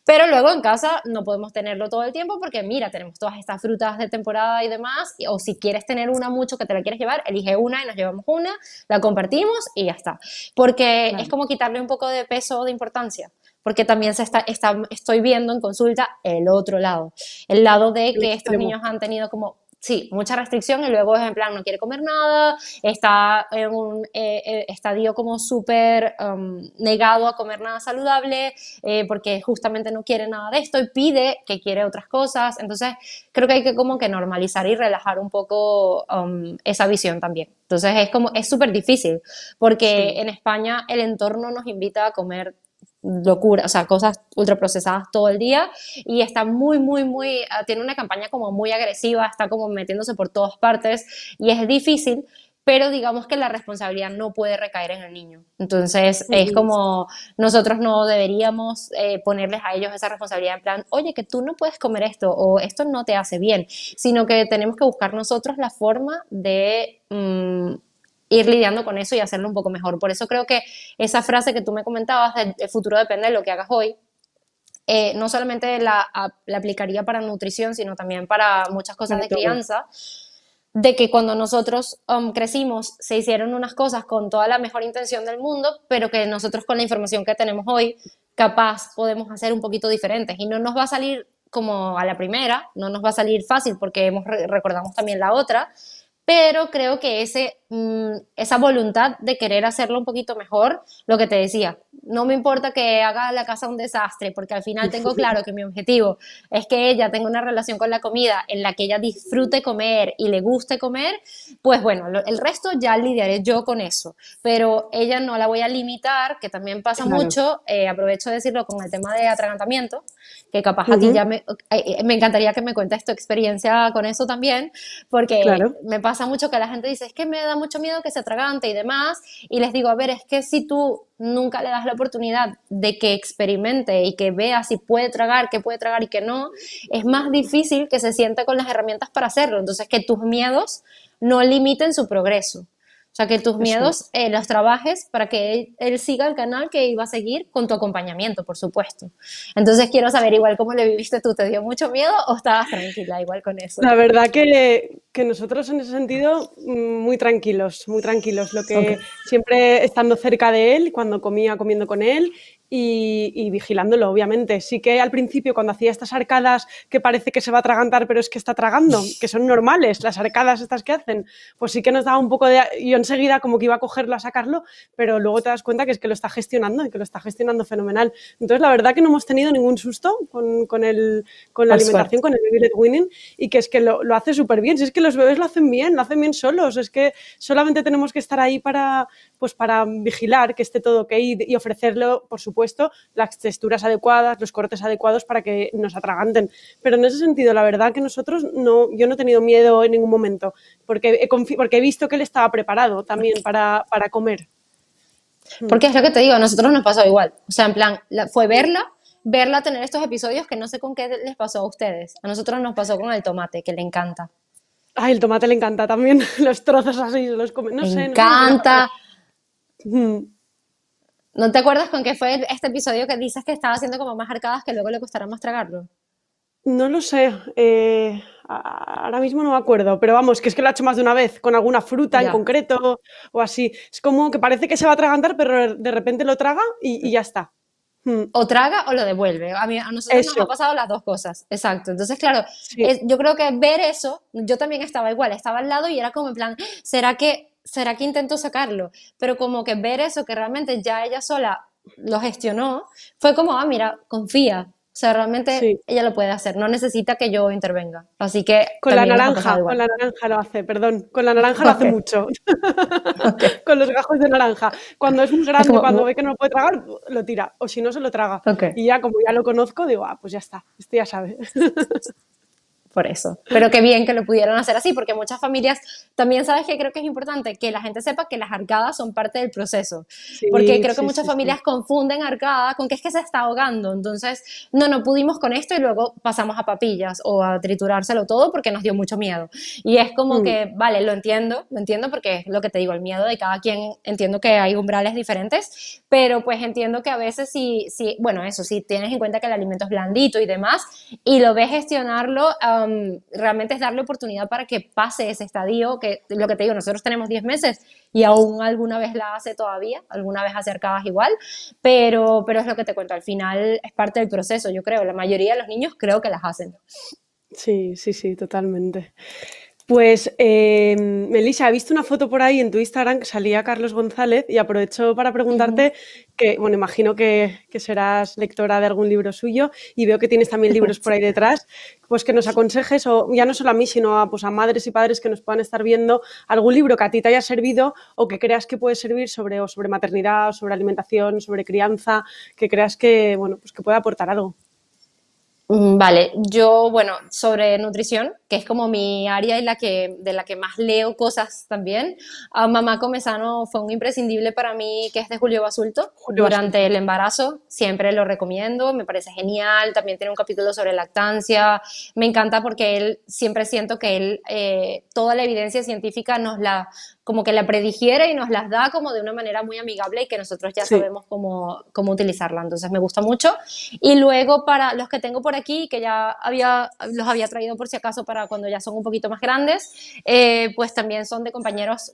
pero luego en casa no podemos tenerlo todo el tiempo porque mira, tenemos todas estas frutas de temporada y demás, o si quieres tener una mucho que te la quieres llevar, elige una y nos llevamos una, la compartimos y ya está, porque es como quitarle un poco de peso, de importancia porque también se está, está, estoy viendo en consulta el otro lado, el lado de que estos niños han tenido como sí, mucha restricción y luego es en plan, no quiere comer nada, está en un eh, eh, estadio como súper um, negado a comer nada saludable eh, porque justamente no quiere nada de esto y pide que quiere otras cosas. Entonces, creo que hay que como que normalizar y relajar un poco um, esa visión también. Entonces, es como, es súper difícil porque en España el entorno nos invita a comer locura, o sea, cosas ultraprocesadas todo el día y está muy, muy, muy, ah, tiene una campaña como muy agresiva, está como metiéndose por todas partes y es difícil, pero digamos que la responsabilidad no puede recaer en el niño. Entonces, es como nosotros no deberíamos eh, ponerles a ellos esa responsabilidad en plan, oye, que tú no puedes comer esto o esto no te hace bien, sino que tenemos que buscar nosotros la forma de... Mm, ir lidiando con eso y hacerlo un poco mejor. Por eso creo que esa frase que tú me comentabas, el futuro depende de lo que hagas hoy, eh, no solamente la, aplicaría para nutrición, sino también para muchas cosas de crianza, de que cuando nosotros um, crecimos se hicieron unas cosas con toda la mejor intención del mundo, pero que nosotros con la información que tenemos hoy, capaz podemos hacer un poquito diferentes y no nos va a salir como a la primera, no nos va a salir fácil porque hemos, recordamos también la otra, pero creo que ese, mm, esa voluntad de querer hacerlo un poquito mejor, lo que te decía, no me importa que haga la casa un desastre, porque al final tengo claro que mi objetivo es que ella tenga una relación con la comida en la que ella disfrute comer y le guste comer, pues bueno, el resto ya lidiaré yo con eso, pero ella no la voy a limitar, que también pasa mucho, eh, aprovecho de decirlo con el tema de atragantamiento, que capaz a ti ya me, eh, me encantaría que me cuentes tu experiencia con eso también, porque me pasa mucho que la gente dice, es que me da mucho miedo que se atragante y demás, y les digo, a ver, es que si tú nunca le das la oportunidad de que experimente y que vea si puede tragar, qué puede tragar y qué no, es más difícil que se sienta con las herramientas para hacerlo. Entonces, que tus miedos no limiten su progreso. O sea, que tus miedos eh, los trabajes para que él, siga el canal que iba a seguir con tu acompañamiento, por supuesto. Entonces quiero saber igual cómo le viviste tú, ¿te dio mucho miedo o estabas tranquila igual con eso? La verdad que, que nosotros en ese sentido mm, muy tranquilos, muy tranquilos. Lo que siempre estando cerca de él, cuando comía comiendo con él y, vigilándolo, obviamente. Sí que al principio, cuando hacía estas arcadas que parece que se va a atragantar, pero es que está tragando, que son normales, las arcadas estas que hacen, pues sí que nos daba un poco de... Yo enseguida como que iba a cogerlo, a sacarlo, pero luego te das cuenta que es que lo está gestionando y que lo está gestionando fenomenal. Entonces, la verdad que no hemos tenido ningún susto con, con, el, con la alimentación, con el Baby Winning, y que es que lo, lo hace súper bien. Si es que los bebés lo hacen bien, lo hacen bien solos, es que solamente tenemos que estar ahí para, pues para vigilar que esté todo ok y, y ofrecerlo, por supuesto, las texturas adecuadas, los cortes adecuados para que nos atraganten. Pero en ese sentido, la verdad que nosotros no, yo no he tenido miedo en ningún momento, porque he, porque he visto que él estaba preparado también para, para comer. Porque es lo que te digo, a nosotros nos pasó igual. O sea, en plan, fue verla, verla tener estos episodios que no sé con qué les pasó a ustedes. A nosotros nos pasó con el tomate, que le encanta. Ay, el tomate le encanta también, los trozos así, los come. No sé. Encanta. No ¿No te acuerdas con qué fue este episodio que dices que estaba haciendo como más arcadas que luego le costará más tragarlo? No lo sé. Eh, ahora mismo no me acuerdo, pero vamos, que es que lo ha hecho más de una vez, con alguna fruta en concreto o así. Es como que parece que se va a atragantar, pero de repente lo traga y, ya está. Hmm. O traga o lo devuelve. A, mí, a nosotros nos ha pasado las dos cosas. Exacto. Entonces, claro, yo creo que ver eso, yo también estaba igual, estaba al lado y era como en plan, ¿será que ¿será que intento sacarlo? Pero como que ver eso, que realmente ya ella sola lo gestionó, fue como, ah, mira, confía. O sea, realmente ella lo puede hacer, no necesita que yo intervenga. Así que. Con la naranja, con la naranja lo hace, perdón. Con la naranja lo hace mucho. con los gajos de naranja. Cuando es un grande, cuando ve que no lo puede tragar, lo tira. O si no, se lo traga. Y ya, como ya lo conozco, digo, ah, pues ya está, este ya sabe por eso. Pero qué bien que lo pudieran hacer así, porque muchas familias también sabes que creo que es importante que la gente sepa que las arcadas son parte del proceso. porque creo que muchas familias confunden arcada con que es que se está ahogando. Entonces, no, no pudimos con esto y luego pasamos a papillas o a triturárselo todo porque nos dio mucho miedo. Y es como mm. que, vale, lo entiendo, lo entiendo porque es lo que te digo, el miedo de cada quien, entiendo que hay umbrales diferentes, pero pues entiendo que a veces si, si bueno, eso, si tienes en cuenta que el alimento es blandito y demás, y lo ves gestionarlo, realmente es darle oportunidad para que pase ese estadio, que lo que te digo, nosotros tenemos 10 meses y aún alguna vez la hace todavía, alguna vez acercadas igual, pero, pero es lo que te cuento, al final es parte del proceso, yo creo, la mayoría de los niños creo que las hacen. Sí, sí, sí, totalmente. Pues, eh, Melissa, he visto una foto por ahí en tu Instagram que salía Carlos González y aprovecho para preguntarte que, bueno, imagino que, serás lectora de algún libro suyo y veo que tienes también libros por ahí detrás, pues que nos aconsejes, o ya no solo a mí, sino a, pues a madres y padres que nos puedan estar viendo, algún libro que a ti te haya servido o que creas que puede servir sobre, o sobre maternidad, sobre alimentación, sobre crianza, que creas que, bueno, pues que pueda aportar algo. Mm, vale, yo, bueno, sobre nutrición, que es como mi área y la que, de la que más leo cosas también, a Mamá Comesano fue un imprescindible para mí, que es de Julio Basulto, durante el embarazo, siempre lo recomiendo, me parece genial, también tiene un capítulo sobre lactancia, me encanta porque él, siempre siento que él, eh, toda la evidencia científica nos la, como que la predigiere y nos las da como de una manera muy amigable y que nosotros ya sabemos cómo, cómo utilizarla. Entonces me gusta mucho. Y luego para los que tengo por aquí, que ya había, los había traído por si acaso para cuando ya son un poquito más grandes, eh, pues también son de compañeros,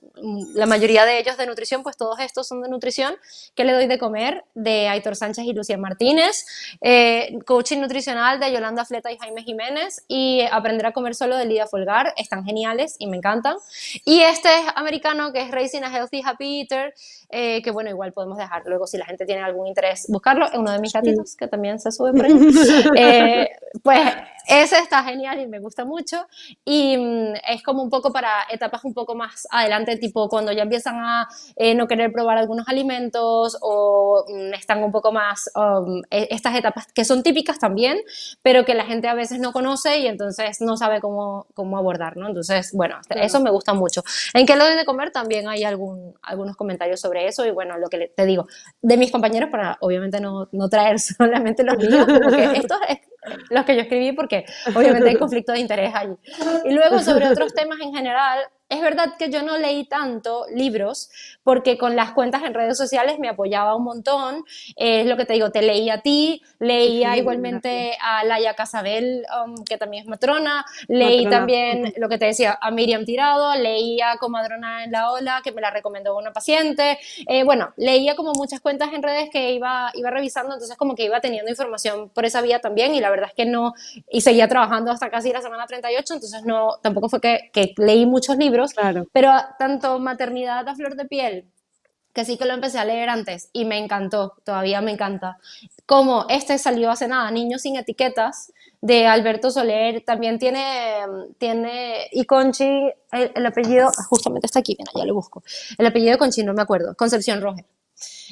la mayoría de ellos de nutrición, pues todos estos son de nutrición, que le doy de comer, de Aitor Sánchez y Lucía Martínez, eh, coaching nutricional de Yolanda Fleta y Jaime Jiménez y aprender a comer solo de Lidia Folgar, están geniales y me encantan. Y este es americano que es Racing a Healthy Happy Eater, eh, que bueno, igual podemos dejar. Luego si la gente tiene algún interés buscarlo, es uno de mis gatitos que también se sube por ahí. Eh, pues ese está genial y me gusta mucho y mm, es como un poco para etapas un poco más adelante, tipo cuando ya empiezan a eh, no querer probar algunos alimentos o mm, están un poco más um, e, estas etapas que son típicas también, pero que la gente a veces no conoce y entonces no sabe cómo, cómo abordar, ¿no? Entonces, bueno, eso me gusta mucho. En qué lo de comer también hay algún, algunos comentarios sobre eso y bueno, lo que te digo, de mis compañeros para obviamente no, no traer solamente los míos, porque esto es los que yo escribí porque obviamente hay conflicto de interés allí. Y luego sobre otros temas en general, es verdad que yo no leí tanto libros porque con las cuentas en redes sociales me apoyaba un montón. es lo que te digo, te leí a ti, leía igualmente a Laia Casabel, um, que también es matrona, leí también lo que te decía a Miriam Tirado, leía Comadrona en la Ola, que me la recomendó una paciente. Eh, bueno, leía como muchas cuentas en redes que iba, iba revisando, entonces como que iba teniendo información por esa vía también y la verdad es que no, y seguía trabajando hasta casi la semana 38, entonces no, tampoco fue que, que leí muchos libros claro. pero tanto maternidad a flor de piel, que sí que lo empecé a leer antes y me encantó, todavía me encanta. Como este salió hace nada, Niños sin etiquetas, de Alberto Soler, también tiene, tiene y Conchi, el, apellido, justamente está aquí, mira, ya lo busco, el apellido de Conchi, no me acuerdo, Concepción Roger.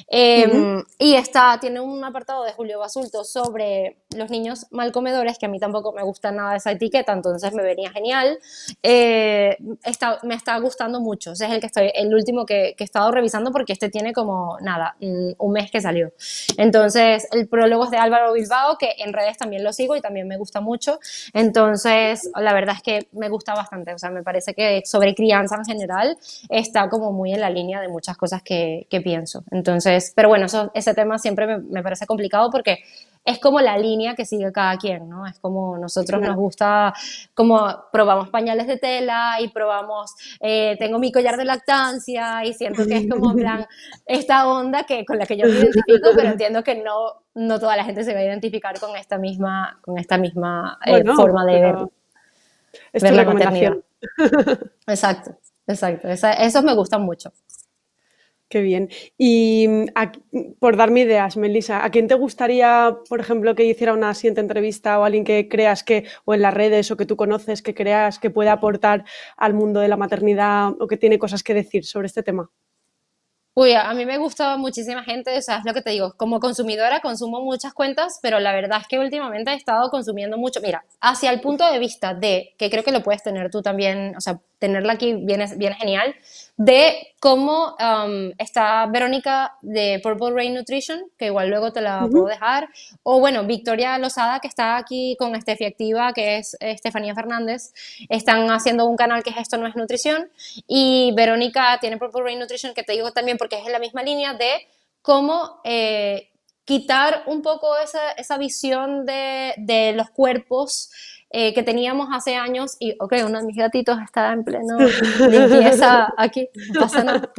Em, y está, tiene un apartado de Julio Basulto sobre los niños mal comedores, que a mí tampoco me gusta nada esa etiqueta, entonces me venía genial. Eh, está, me está gustando mucho. Ese es el que estoy, el último que, que, he estado revisando porque este tiene como nada, un mes que salió. Entonces, el prólogo es de Álvaro Bilbao, que en redes también lo sigo y también me gusta mucho. Entonces, la verdad es que me gusta bastante. O sea, me parece que sobre crianza en general está como muy en la línea de muchas cosas que, que pienso. Entonces, pero bueno, eso, ese tema siempre me, parece complicado porque es como la línea que sigue cada quien, ¿no? Es como nosotros nos gusta, como probamos pañales de tela y probamos, eh, tengo mi collar de lactancia y siento que es como plan esta onda que, con la que yo me identifico, pero entiendo que no, no toda la gente se va a identificar con esta misma, con esta misma eh, forma de ver, ver la maternidad. Exacto, exacto. eso me gusta mucho. Qué bien. Y mm, por darme ideas, Melissa, ¿a quién te gustaría, por ejemplo, que hiciera una siguiente entrevista o alguien que creas que, o en las redes o que tú conoces, que creas que puede aportar al mundo de la maternidad o que tiene cosas que decir sobre este tema? Uy, a mí me gusta muchísima gente, o sea, es lo que te digo, como consumidora consumo muchas cuentas, pero la verdad es que últimamente he estado consumiendo mucho, mira, hacia el punto de vista de, que creo que lo puedes tener tú también, o sea, tenerla aquí viene, viene genial, de cómo um, está Verónica de Purple Rain Nutrition, que igual luego te la puedo dejar, o bueno, Victoria Lozada, que está aquí con Steffi Activa, que es Estefanía Fernández, están haciendo un canal que es Esto no es nutrición, y Verónica tiene Purple Rain Nutrition, que te digo también porque es en la misma línea de cómo... Eh, quitar un poco esa, esa visión de, de los cuerpos eh, que teníamos hace años y, ok, uno de mis gatitos está en pleno limpieza aquí, no pasa nada,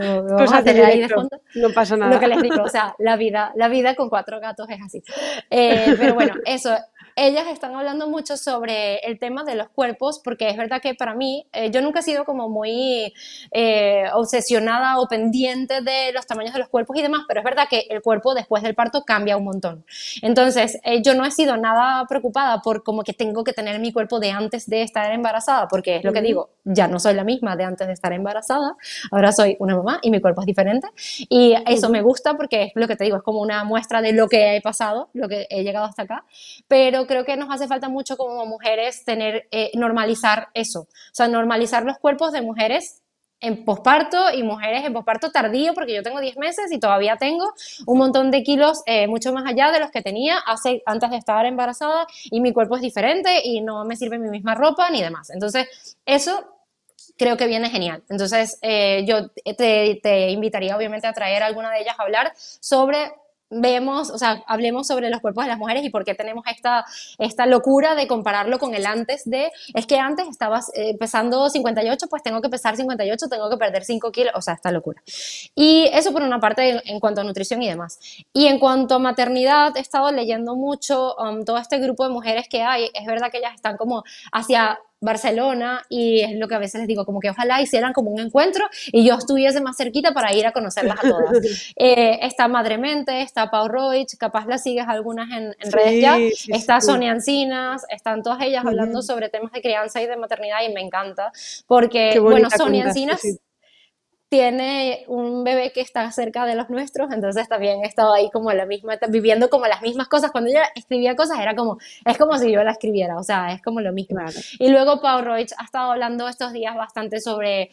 no pasa nada. Lo que les digo, o sea, la vida, la vida con cuatro gatos es así. Eh, pero bueno, eso, ellas están hablando mucho sobre el tema de los cuerpos, porque es verdad que para mí, eh, yo nunca he sido como muy eh, obsesionada o pendiente de los tamaños de los cuerpos y demás, pero es verdad que el cuerpo después del parto cambia un montón. Entonces, eh, yo no he sido nada preocupada por como que tengo que tener mi cuerpo de antes de estar embarazada, porque es lo que digo, ya no soy la misma de antes de estar embarazada, ahora soy una mamá y mi cuerpo es diferente. Y eso me gusta porque es lo que te digo, es como una muestra de lo que he pasado, lo que he llegado hasta acá, pero creo que nos hace falta mucho como mujeres tener, eh, normalizar eso, o sea, normalizar los cuerpos de mujeres en posparto y mujeres en posparto tardío, porque yo tengo 10 meses y todavía tengo un montón de kilos eh, mucho más allá de los que tenía hace, antes de estar embarazada y mi cuerpo es diferente y no me sirve mi misma ropa ni demás. Entonces, eso creo que viene genial. Entonces, eh, yo te, te invitaría obviamente a traer a alguna de ellas a hablar sobre vemos, o sea, hablemos sobre los cuerpos de las mujeres y por qué tenemos esta, esta locura de compararlo con el antes de, es que antes estabas eh, pesando 58, pues tengo que pesar 58, tengo que perder 5 kilos, o sea, esta locura. Y eso por una parte en, cuanto a nutrición y demás. Y en cuanto a maternidad, he estado leyendo mucho um, todo este grupo de mujeres que hay, es verdad que ellas están como hacia Barcelona y es lo que a veces les digo, como que ojalá hicieran como un encuentro y yo estuviese más cerquita para ir a conocerlas a todas. Eh, está Madremente, está Pau Roich, capaz las sigues algunas en, redes ya, está Sonia Encinas, están todas ellas hablando sobre temas de crianza y de maternidad y me encanta, porque, bueno, Sonia Encinas tiene un bebé que está cerca de los nuestros, entonces también he estado ahí como la misma, viviendo como las mismas cosas. Cuando ella escribía cosas era como, es como si yo la escribiera, o sea, es como lo mismo. Y luego Paul Roach ha estado hablando estos días bastante sobre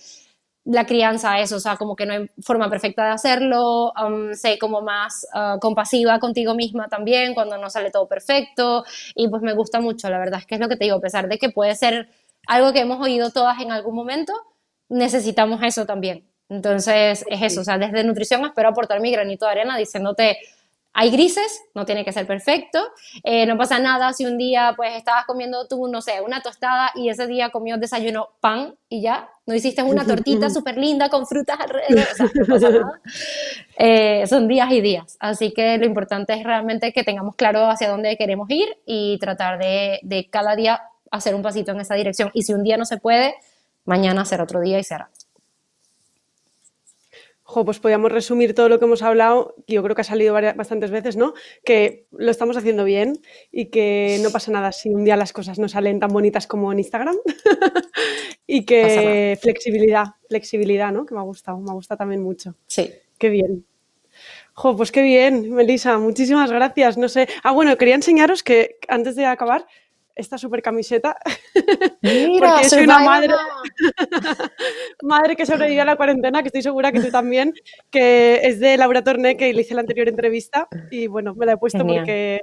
la crianza, eso, o sea, como que no hay forma perfecta de hacerlo, um, sé como más uh, compasiva contigo misma también cuando no sale todo perfecto y pues me gusta mucho, la verdad es que es lo que te digo, a pesar de que puede ser algo que hemos oído todas en algún momento, necesitamos eso también, entonces, es eso, o sea, desde nutrición espero aportar mi granito de arena diciéndote, hay grises, no tiene que ser perfecto, eh, no pasa nada si un día pues estabas comiendo tú, no sé, una tostada y ese día comió desayuno pan y ya, no hiciste una tortita súper linda con frutas alrededor, o sea, no pasa nada. Eh, son días y días, así que lo importante es realmente que tengamos claro hacia dónde queremos ir y tratar de, de cada día hacer un pasito en esa dirección y si un día no se puede, mañana hacer otro día y será pues podríamos resumir todo lo que hemos hablado, que yo creo que ha salido bastantes veces, ¿no? Que lo estamos haciendo bien y que no pasa nada si un día las cosas no salen tan bonitas como en Instagram. y que flexibilidad, flexibilidad, ¿no? Que me ha gustado, me ha gustado también mucho. Sí. Qué bien. Jo, pues qué bien, Melissa, muchísimas gracias. No sé. Ah, bueno, quería enseñaros que antes de acabar, esta super camiseta. Mira, porque soy una madre, madre que sobrevivió a la cuarentena, que estoy segura que tú también, que es de Laura Torné, que le hice la anterior entrevista. Y bueno, me la he puesto porque,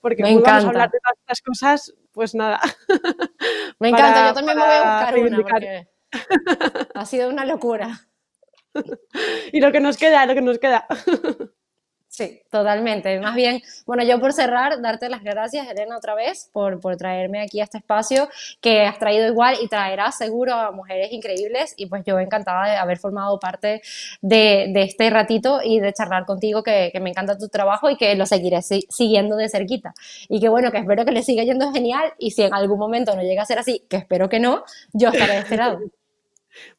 porque me vamos a hablar de todas estas cosas, pues nada. Me encanta, yo también me voy a buscar una porque ha sido una locura. y lo que nos queda, lo que nos queda. Sí, totalmente. Más bien, bueno, yo por cerrar, darte las gracias, Elena, otra vez, por, por traerme aquí a este espacio que has traído igual y traerás seguro a mujeres increíbles. Y pues yo encantada de haber formado parte de, de este ratito y de charlar contigo, que, que, me encanta tu trabajo y que lo seguiré siguiendo de cerquita. Y que bueno, que espero que le siga yendo genial y si en algún momento no llega a ser así, que espero que no, yo estaré de este lado.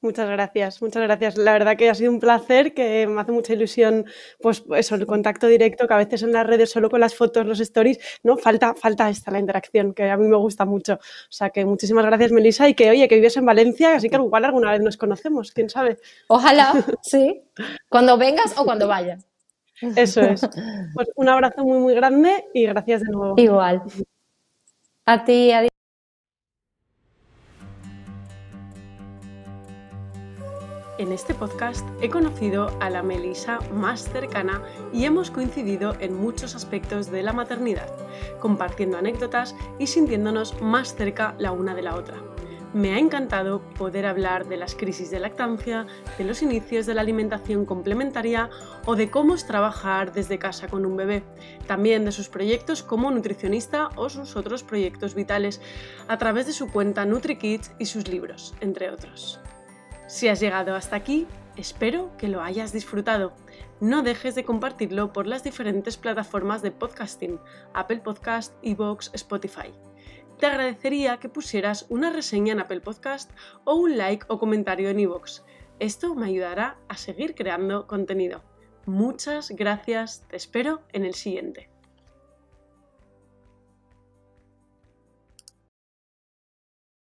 Muchas gracias, muchas gracias. La verdad que ha sido un placer, que me hace mucha ilusión, pues eso, el contacto directo, que a veces en las redes solo con las fotos, los stories, no falta, falta esta la interacción, que a mí me gusta mucho. O sea que muchísimas gracias, Melissa, y que oye, que vives en Valencia, así que igual alguna vez nos conocemos, quién sabe. Ojalá, sí. Cuando vengas o cuando vayas. Eso es. Pues un abrazo muy, muy grande y gracias de nuevo. Igual. A ti, adiós. En este podcast he conocido a la Melisa más cercana y hemos coincidido en muchos aspectos de la maternidad, compartiendo anécdotas y sintiéndonos más cerca la una de la otra. Me ha encantado poder hablar de las crisis de lactancia, de los inicios de la alimentación complementaria o de cómo es trabajar desde casa con un bebé, también de sus proyectos como nutricionista o sus otros proyectos vitales a través de su cuenta NutriKids y sus libros, entre otros. Si has llegado hasta aquí, espero que lo hayas disfrutado. No dejes de compartirlo por las diferentes plataformas de podcasting, Apple Podcast, Evox, Spotify. Te agradecería que pusieras una reseña en Apple Podcast o un like o comentario en Evox. Esto me ayudará a seguir creando contenido. Muchas gracias, te espero en el siguiente.